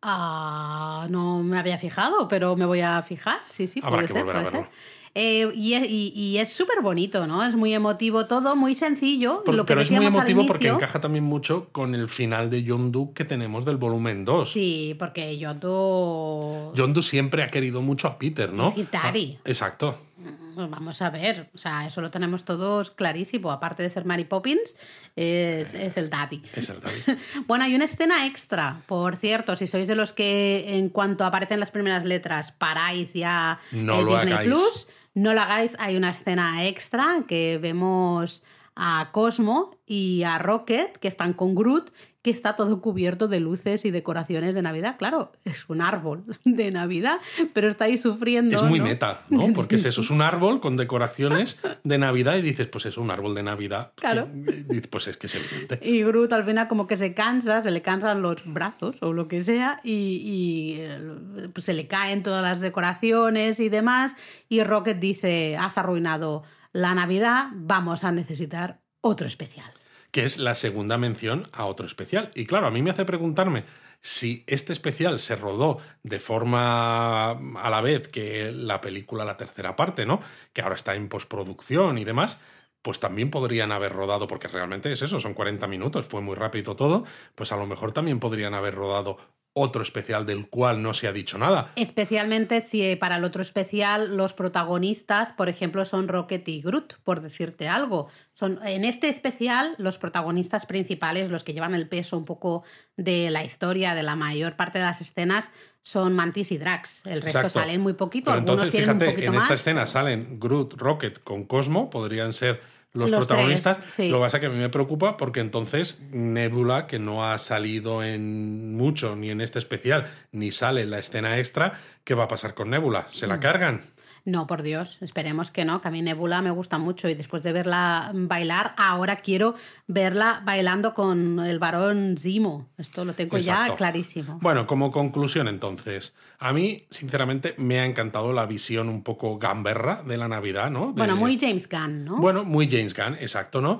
Ah, no me había fijado, pero me voy a fijar. Sí, sí, Habrá puede que ser. volver a puede ser. Eh, y es, y- y es súper bonito, ¿no? Es muy emotivo todo, muy sencillo. Por- lo que pero es muy emotivo porque encaja también mucho con el final de Yondu que tenemos del volumen 2. Sí, porque yo todo... Yondu siempre ha querido mucho a Peter, ¿no? Es daddy. Ah, exacto. Pues vamos a ver, o sea, eso lo tenemos todos clarísimo. Aparte de ser Mary Poppins, es, es el daddy. Es el daddy. Bueno, hay una escena extra, por cierto, si sois de los que en cuanto aparecen las primeras letras paráis ya No eh, Disney. Plus, no lo hagáis, hay una escena extra que vemos a Cosmo y a Rocket que están con Groot, que está todo cubierto de luces y decoraciones de Navidad. Claro, es un árbol de Navidad, pero está ahí sufriendo. Es muy ¿no? meta, ¿no? Porque es eso, es un árbol con decoraciones de Navidad y dices, pues es un árbol de Navidad. Claro. Y Pues es que es evidente. Y Groot al final como que se cansa, se le cansan los brazos o lo que sea y, y, pues se le caen todas las decoraciones y demás y Rocket dice, has arruinado la Navidad, vamos a necesitar otro especial. que es la segunda mención a otro especial. Y claro, a mí me hace preguntarme si este especial se rodó de forma a la vez que la película, la tercera parte, ¿no? Que ahora está en postproducción y demás. Pues también podrían haber rodado, porque realmente es eso, son 40 minutos, fue muy rápido todo, pues a lo mejor también podrían haber rodado otro especial del cual no se ha dicho nada. Especialmente si para el otro especial los protagonistas, por ejemplo, son Rocket y Groot, por decirte algo. Son, en este especial, los protagonistas principales, los que llevan el peso un poco de la historia, de la mayor parte de las escenas, son Mantis y Drax. El resto Exacto. salen muy poquito, Pero algunos entonces, tienen fíjate, un poquito en más. esta escena salen Groot, Rocket con Cosmo, podrían ser los, Los protagonistas. tres, sí. Lo que pasa es que a mí me preocupa porque entonces Nebula, que no ha salido en mucho, ni en este especial, ni sale en la escena extra, ¿qué va a pasar con Nebula? ¿Se Mm. la cargan? No, por Dios, esperemos que no, que a mí Nebula me gusta mucho y después de verla bailar, ahora quiero verla bailando con el varón Zimo. Esto lo tengo ya clarísimo. Bueno, como conclusión entonces, a mí sinceramente me ha encantado la visión un poco gamberra de la Navidad, ¿no? De- Bueno, muy James Gunn, ¿no? Bueno, muy James Gunn, exacto, ¿no?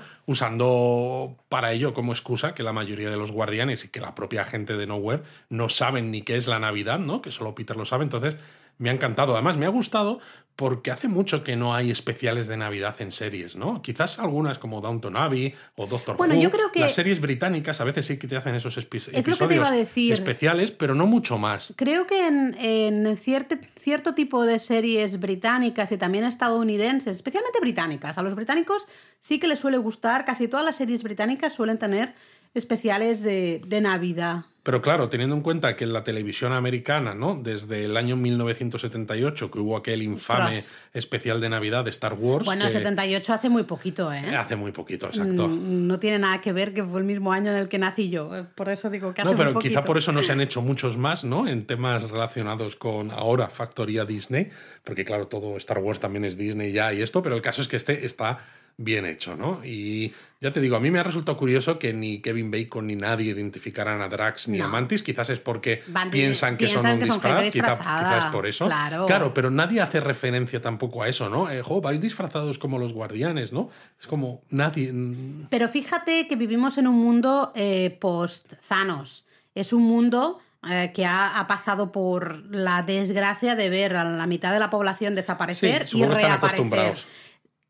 Usando para ello como excusa que la mayoría de los guardianes y que la propia gente de Nowhere no saben ni qué es la Navidad, ¿no? Que solo Peter lo sabe. Entonces, me ha encantado. Además, me ha gustado porque hace mucho que no hay especiales de Navidad en series, ¿no? Quizás algunas como Downton Abbey o Doctor Bueno, Who. yo creo que- Las series británicas a veces sí que te hacen esos episodios iba a decir. especiales, pero no mucho más. Creo que en, en cierto, cierto tipo de series británicas y también estadounidenses, especialmente británicas, a los británicos sí que les suele gustar, casi todas las series británicas suelen tener especiales de, de Navidad. Pero claro, teniendo en cuenta que en la televisión americana, ¿no? Desde el año 1978, que hubo aquel infame especial de Navidad de Star Wars. Bueno, el que 78 hace muy poquito, ¿eh? Hace muy poquito, exacto. Mm, No tiene nada que ver que fue el mismo año en el que nací yo. eh, Por eso digo que hace No, pero muy quizá por eso no se han hecho muchos más, ¿no? En temas relacionados con ahora Factoría Disney, porque claro, todo Star Wars también es Disney ya y esto, pero el caso es que este está bien hecho, ¿no? Y ya te digo, a mí me ha resultado curioso que ni Kevin Bacon ni nadie identificaran a Drax ni a. Mantis, quizás es porque piensan que piensan son un que son disfraz, gente quizá, quizás por eso. claro. pero nadie hace referencia tampoco a eso, ¿no? Eh, jo, vais disfrazados como los guardianes, ¿no? Es como nadie... mm, Pero fíjate que vivimos en un mundo eh, post-Thanos. Es un mundo eh, que ha, ha pasado por la desgracia de ver a la mitad de la población desaparecer Sí, y reaparecer.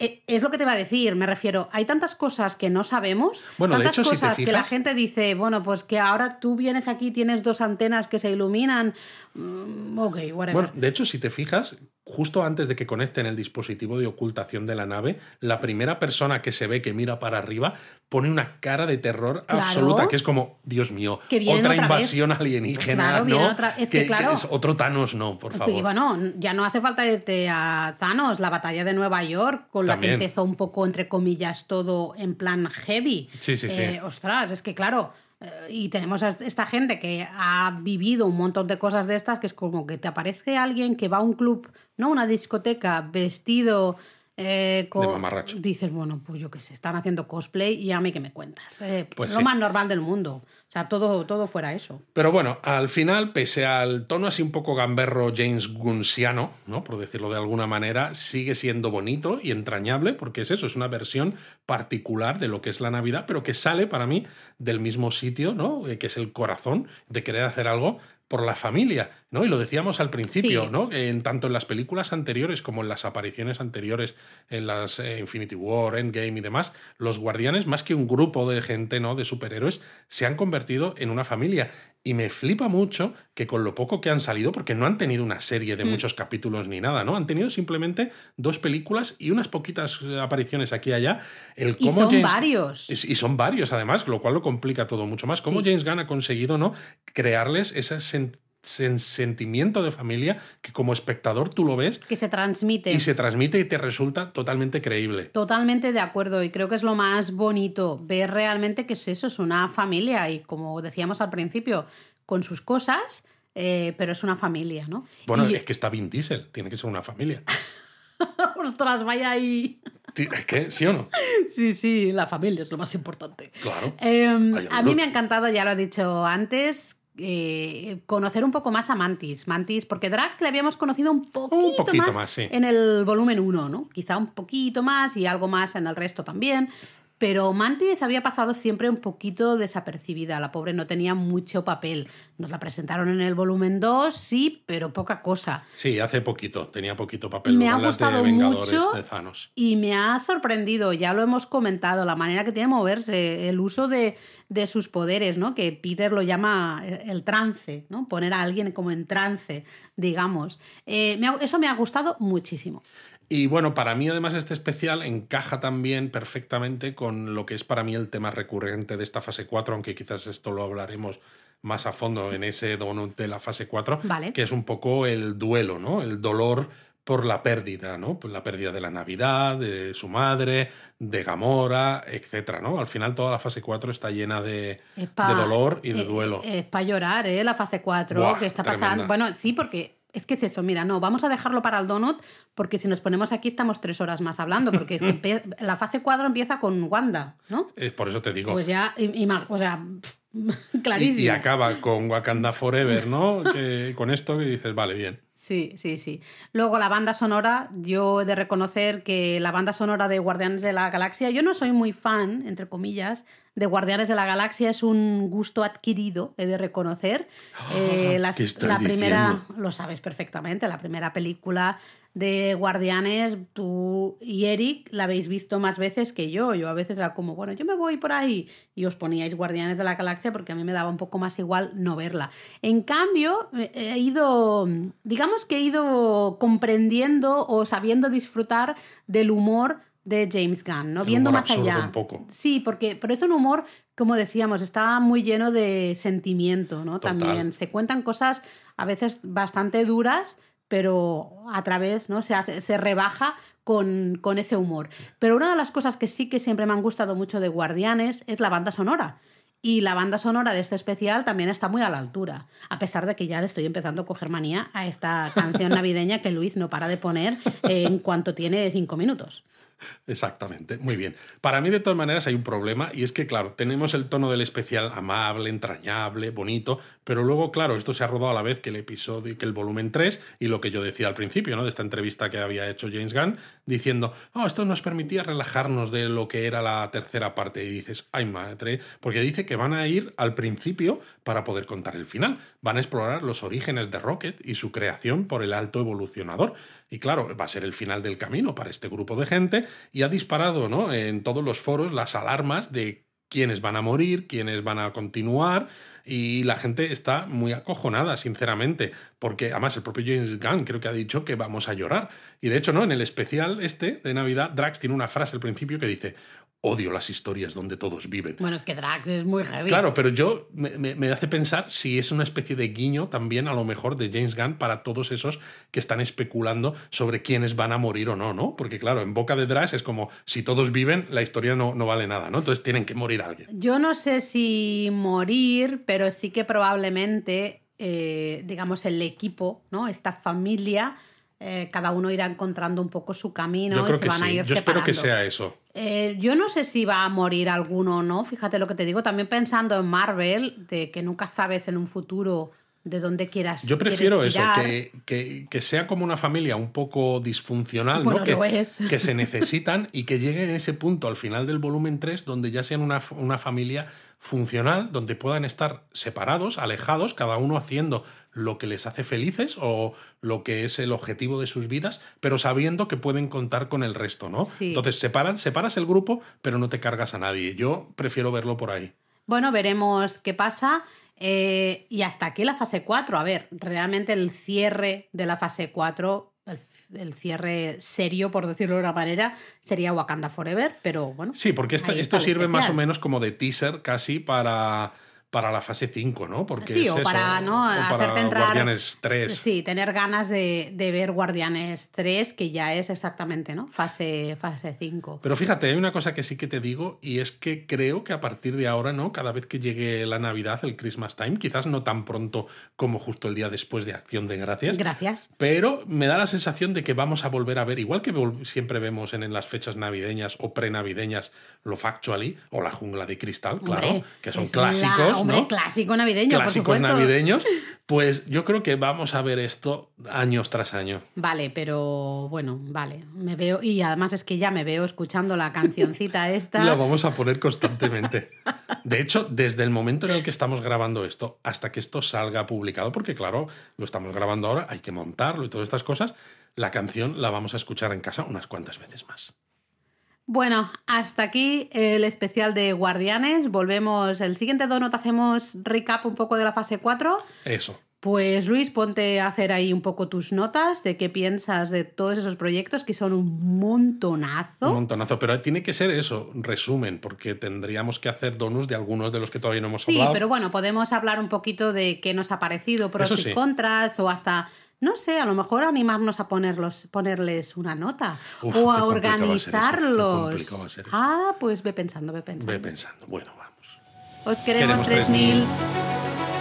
Eh, Es lo que te va a decir, me refiero, hay tantas cosas que no sabemos, Bueno, de tantas hecho, si te cosas que la gente dice, bueno, pues que ahora tú vienes aquí, tienes dos antenas que se iluminan, mm, ok, whatever. Bueno, de hecho, si te fijas, justo antes de que conecten el dispositivo de ocultación de la nave, la primera persona que se ve que mira para arriba pone una cara de terror Claro. absoluta, que es como, Dios mío, Que otra vez. invasión alienígena, Claro, ¿no? otra- es que, claro. es otro Thanos, no, por favor. Y bueno, ya no hace falta irte a Thanos, la batalla de Nueva York, con la que empezó un poco, entre comillas, todo en plan heavy. Sí, sí, sí. Eh, ostras, es que claro, y tenemos a esta gente que ha vivido un montón de cosas de estas, que es como que te aparece alguien que va a un club, no una discoteca, vestido... eh, con- De mamarracho. Dices, bueno, pues yo qué sé, están haciendo cosplay y a mí que me cuentas. Eh, Pues lo sí. más normal del mundo. O sea, todo, todo fuera eso. Pero bueno, al final, pese al tono así un poco gamberro James Gunnsiano, ¿no? por decirlo de alguna manera, sigue siendo bonito y entrañable, porque es eso, es una versión particular de lo que es la Navidad, pero que sale para mí del mismo sitio, ¿no? Eh, que es el corazón de querer hacer algo por la familia. ¿No? Y lo decíamos al principio, Sí. ¿no? En, tanto en las películas anteriores como en las apariciones anteriores, en las eh, Infinity War, Endgame y demás, los guardianes, más que un grupo de gente, ¿no? De superhéroes, se han convertido en una familia. Y me flipa mucho que con lo poco que han salido, porque no han tenido una serie Mm. de muchos capítulos ni nada, ¿no? Han tenido simplemente dos películas y unas poquitas eh, apariciones aquí y allá. El Y cómo son James- varios. y son varios, además, lo cual lo complica todo mucho más. Cómo Sí. James Gunn ha conseguido ¿no? crearles ese sen- sen- sentimiento de familia que como espectador tú lo ves Que se transmite. y se transmite y te resulta totalmente creíble. Totalmente de acuerdo y creo que es lo más bonito ver realmente que es eso, es una familia y como decíamos al principio, con sus cosas, eh, pero es una familia, ¿no? Bueno, Y- es que está Vin Diesel, tiene que ser una familia. Ostras, vaya ahí. Es que, ¿sí o no? Sí, sí, la familia es lo más importante. Claro. Eh, Ay, a mí me ha encantado, ya lo he dicho antes, eh, conocer un poco más a Mantis. Mantis, porque Drax le habíamos conocido un poquito, poquito más, más, sí. en el volumen 1, ¿no? Quizá un poquito más y algo más en el resto también. Pero Mantis había pasado siempre un poquito desapercibida. La pobre no tenía mucho papel. Nos la presentaron en el volumen 2, sí, pero poca cosa. Sí, hace poquito, tenía poquito papel. Me ha de gustado Vengadores mucho. de Thanos. Y me ha sorprendido, ya lo hemos comentado, la manera que tiene de moverse, el uso de, de sus poderes, ¿no? Que Peter lo llama el, el trance, ¿no? Poner a alguien como en trance, digamos. Eh, me ha- eso me ha gustado muchísimo. Y bueno, para mí además este especial encaja también perfectamente con lo que es para mí el tema recurrente de esta fase 4, aunque quizás esto lo hablaremos más a fondo en ese donut de la fase 4, Vale. que es un poco el duelo, ¿no? El dolor por la pérdida, ¿no? Por la pérdida de la Navidad, de su madre, de Gamora, etcétera, ¿no? Al final toda la fase 4 está llena de, Es pa- de dolor y de eh, duelo. Es para llorar, ¿eh? La fase 4 Buah, que está tremenda. pasando. Bueno, sí, porque es que es eso, mira, no, vamos a dejarlo para el donut porque si nos ponemos aquí estamos tres horas más hablando, porque es que empe- la fase 4 empieza con Wanda, ¿no? Es por eso te digo. Pues ya, y- ima- o sea, y, clarísimo. y acaba con Wakanda Forever, ¿no? Que, con esto que dices, vale, bien. Sí, sí, sí. Luego la banda sonora, yo he de reconocer que la banda sonora de Guardianes de la Galaxia, yo no soy muy fan, entre comillas, de Guardianes de la Galaxia, es un gusto adquirido, he de reconocer. Eh, las- ¿qué estás la primera, diciendo? lo sabes perfectamente, la primera película de Guardianes, tú y Eric la habéis visto más veces que yo. Yo a veces era como, bueno, yo me voy por ahí y os poníais Guardianes de la Galaxia porque a mí me daba un poco más igual no verla. En cambio, eh, he ido, digamos que he ido comprendiendo o sabiendo disfrutar del humor de James Gunn, ¿no? El Viendo humor más allá. un poco. Sí, porque pero es un humor, como decíamos, está muy lleno de sentimiento, ¿no? Total. También se cuentan cosas a veces bastante duras, pero a través, ¿no? Se, hace, se rebaja con, con ese humor. Pero una de las cosas que sí que siempre me han gustado mucho de Guardianes es la banda sonora. Y la banda sonora de este especial también está muy a la altura, a pesar de que ya le estoy empezando a coger manía a esta canción navideña que Luis no para de poner en cuanto tiene cinco minutos. Exactamente, muy bien. Para mí, de todas maneras, hay un problema y es que, claro, tenemos el tono del especial amable, entrañable, bonito, pero luego, claro, esto se ha rodado a la vez que el episodio, que el volumen 3 y lo que yo decía al principio, ¿no? De esta entrevista que había hecho James Gunn, diciendo, oh, esto nos permitía relajarnos de lo que era la tercera parte. Y dices, ay madre, porque dice que van a ir al principio para poder contar el final. Van a explorar los orígenes de Rocket y su creación por el alto evolucionador. Y claro, va a ser el final del camino para este grupo de gente y ha disparado ¿no? en todos los foros las alarmas de quiénes van a morir, quiénes van a continuar y la gente está muy acojonada, sinceramente, porque además el propio James Gunn creo que ha dicho que vamos a llorar. Y de hecho, ¿no? En el especial este de Navidad, Drax tiene una frase al principio que dice, odio las historias donde todos viven. Bueno, es que Drax es muy heavy. Claro, pero yo me, me- me hace pensar si es una especie de guiño también a lo mejor de James Gunn para todos esos que están especulando sobre quiénes van a morir o no, ¿no? Porque claro, en boca de Drax es como si todos viven, la historia no, no vale nada, ¿no? Entonces tienen que morir alguien. Yo no sé si morir, pero sí que probablemente, eh, digamos, el equipo, ¿no? Esta familia, eh, cada uno irá encontrando un poco su camino yo creo y se que van a ir Yo espero que separando. sea eso. Eh, yo no sé si va a morir alguno o no, fíjate lo que te digo, también pensando en Marvel, de que nunca sabes en un futuro de dónde quieras. Yo prefiero eso, que, que- que sea como una familia un poco disfuncional, Bueno, ¿no? Que, es. que se necesitan y que lleguen a ese punto al final del volumen 3 donde ya sean una, una familia funcional, donde puedan estar separados, alejados, cada uno haciendo lo que les hace felices o lo que es el objetivo de sus vidas, pero sabiendo que pueden contar con el resto, ¿no? Sí. Entonces separan, separas el grupo, pero no te cargas a nadie. Yo prefiero verlo por ahí. Bueno, veremos qué pasa. Eh, y hasta aquí la fase 4. A ver, realmente el cierre de la fase 4, el, el cierre serio, por decirlo de una manera, sería Wakanda Forever, pero bueno. Sí, porque esta- esto sirve más o menos como de teaser casi para, para la fase 5, ¿no? Porque Sí, es o eso, para, ¿no? o para hacerte entrar. Guardianes 3. Sí, tener ganas de, de ver Guardianes 3, que ya es exactamente, ¿no? Fase, fase 5. Pero fíjate, hay una cosa que sí que te digo y es que creo que a partir de ahora, ¿no? Cada vez que llegue la Navidad, el Christmas Time, quizás no tan pronto como justo el día después de Acción de Gracias, Gracias. pero me da la sensación de que vamos a volver a ver, igual que siempre vemos en, en las fechas navideñas o prenavideñas, lo Factually o la Jungla de Cristal, claro, Hombre, que son es hombre, ¿no? clásico navideño, clásicos por supuesto. navideños, pues yo creo que vamos a ver esto años tras año. Vale, pero bueno, vale. Me veo, y además es que ya me veo escuchando la cancioncita esta. La vamos a poner constantemente. De hecho, desde el momento en el que estamos grabando esto hasta que esto salga publicado, porque claro, lo estamos grabando ahora, hay que montarlo y todas estas cosas, la canción la vamos a escuchar en casa unas cuantas veces más. Bueno, hasta aquí el especial de Guardianes. Volvemos el siguiente donut, hacemos recap un poco de la fase 4. Eso. Pues Luis, ponte a hacer ahí un poco tus notas de qué piensas de todos esos proyectos que son un montonazo. Un montonazo. Pero tiene que ser eso, resumen, porque tendríamos que hacer donuts de algunos de los que todavía no hemos Sí, hablado. pero bueno, podemos hablar un poquito de qué nos ha parecido, pros Eso y sí. contras, o hasta, no sé, a lo mejor animarnos a ponerlos, ponerles una nota Uf, o a organizarlos. a eso. Ah, pues ve pensando, ve pensando. Ve pensando. Bueno, vamos. Os queremos Queremos 3000.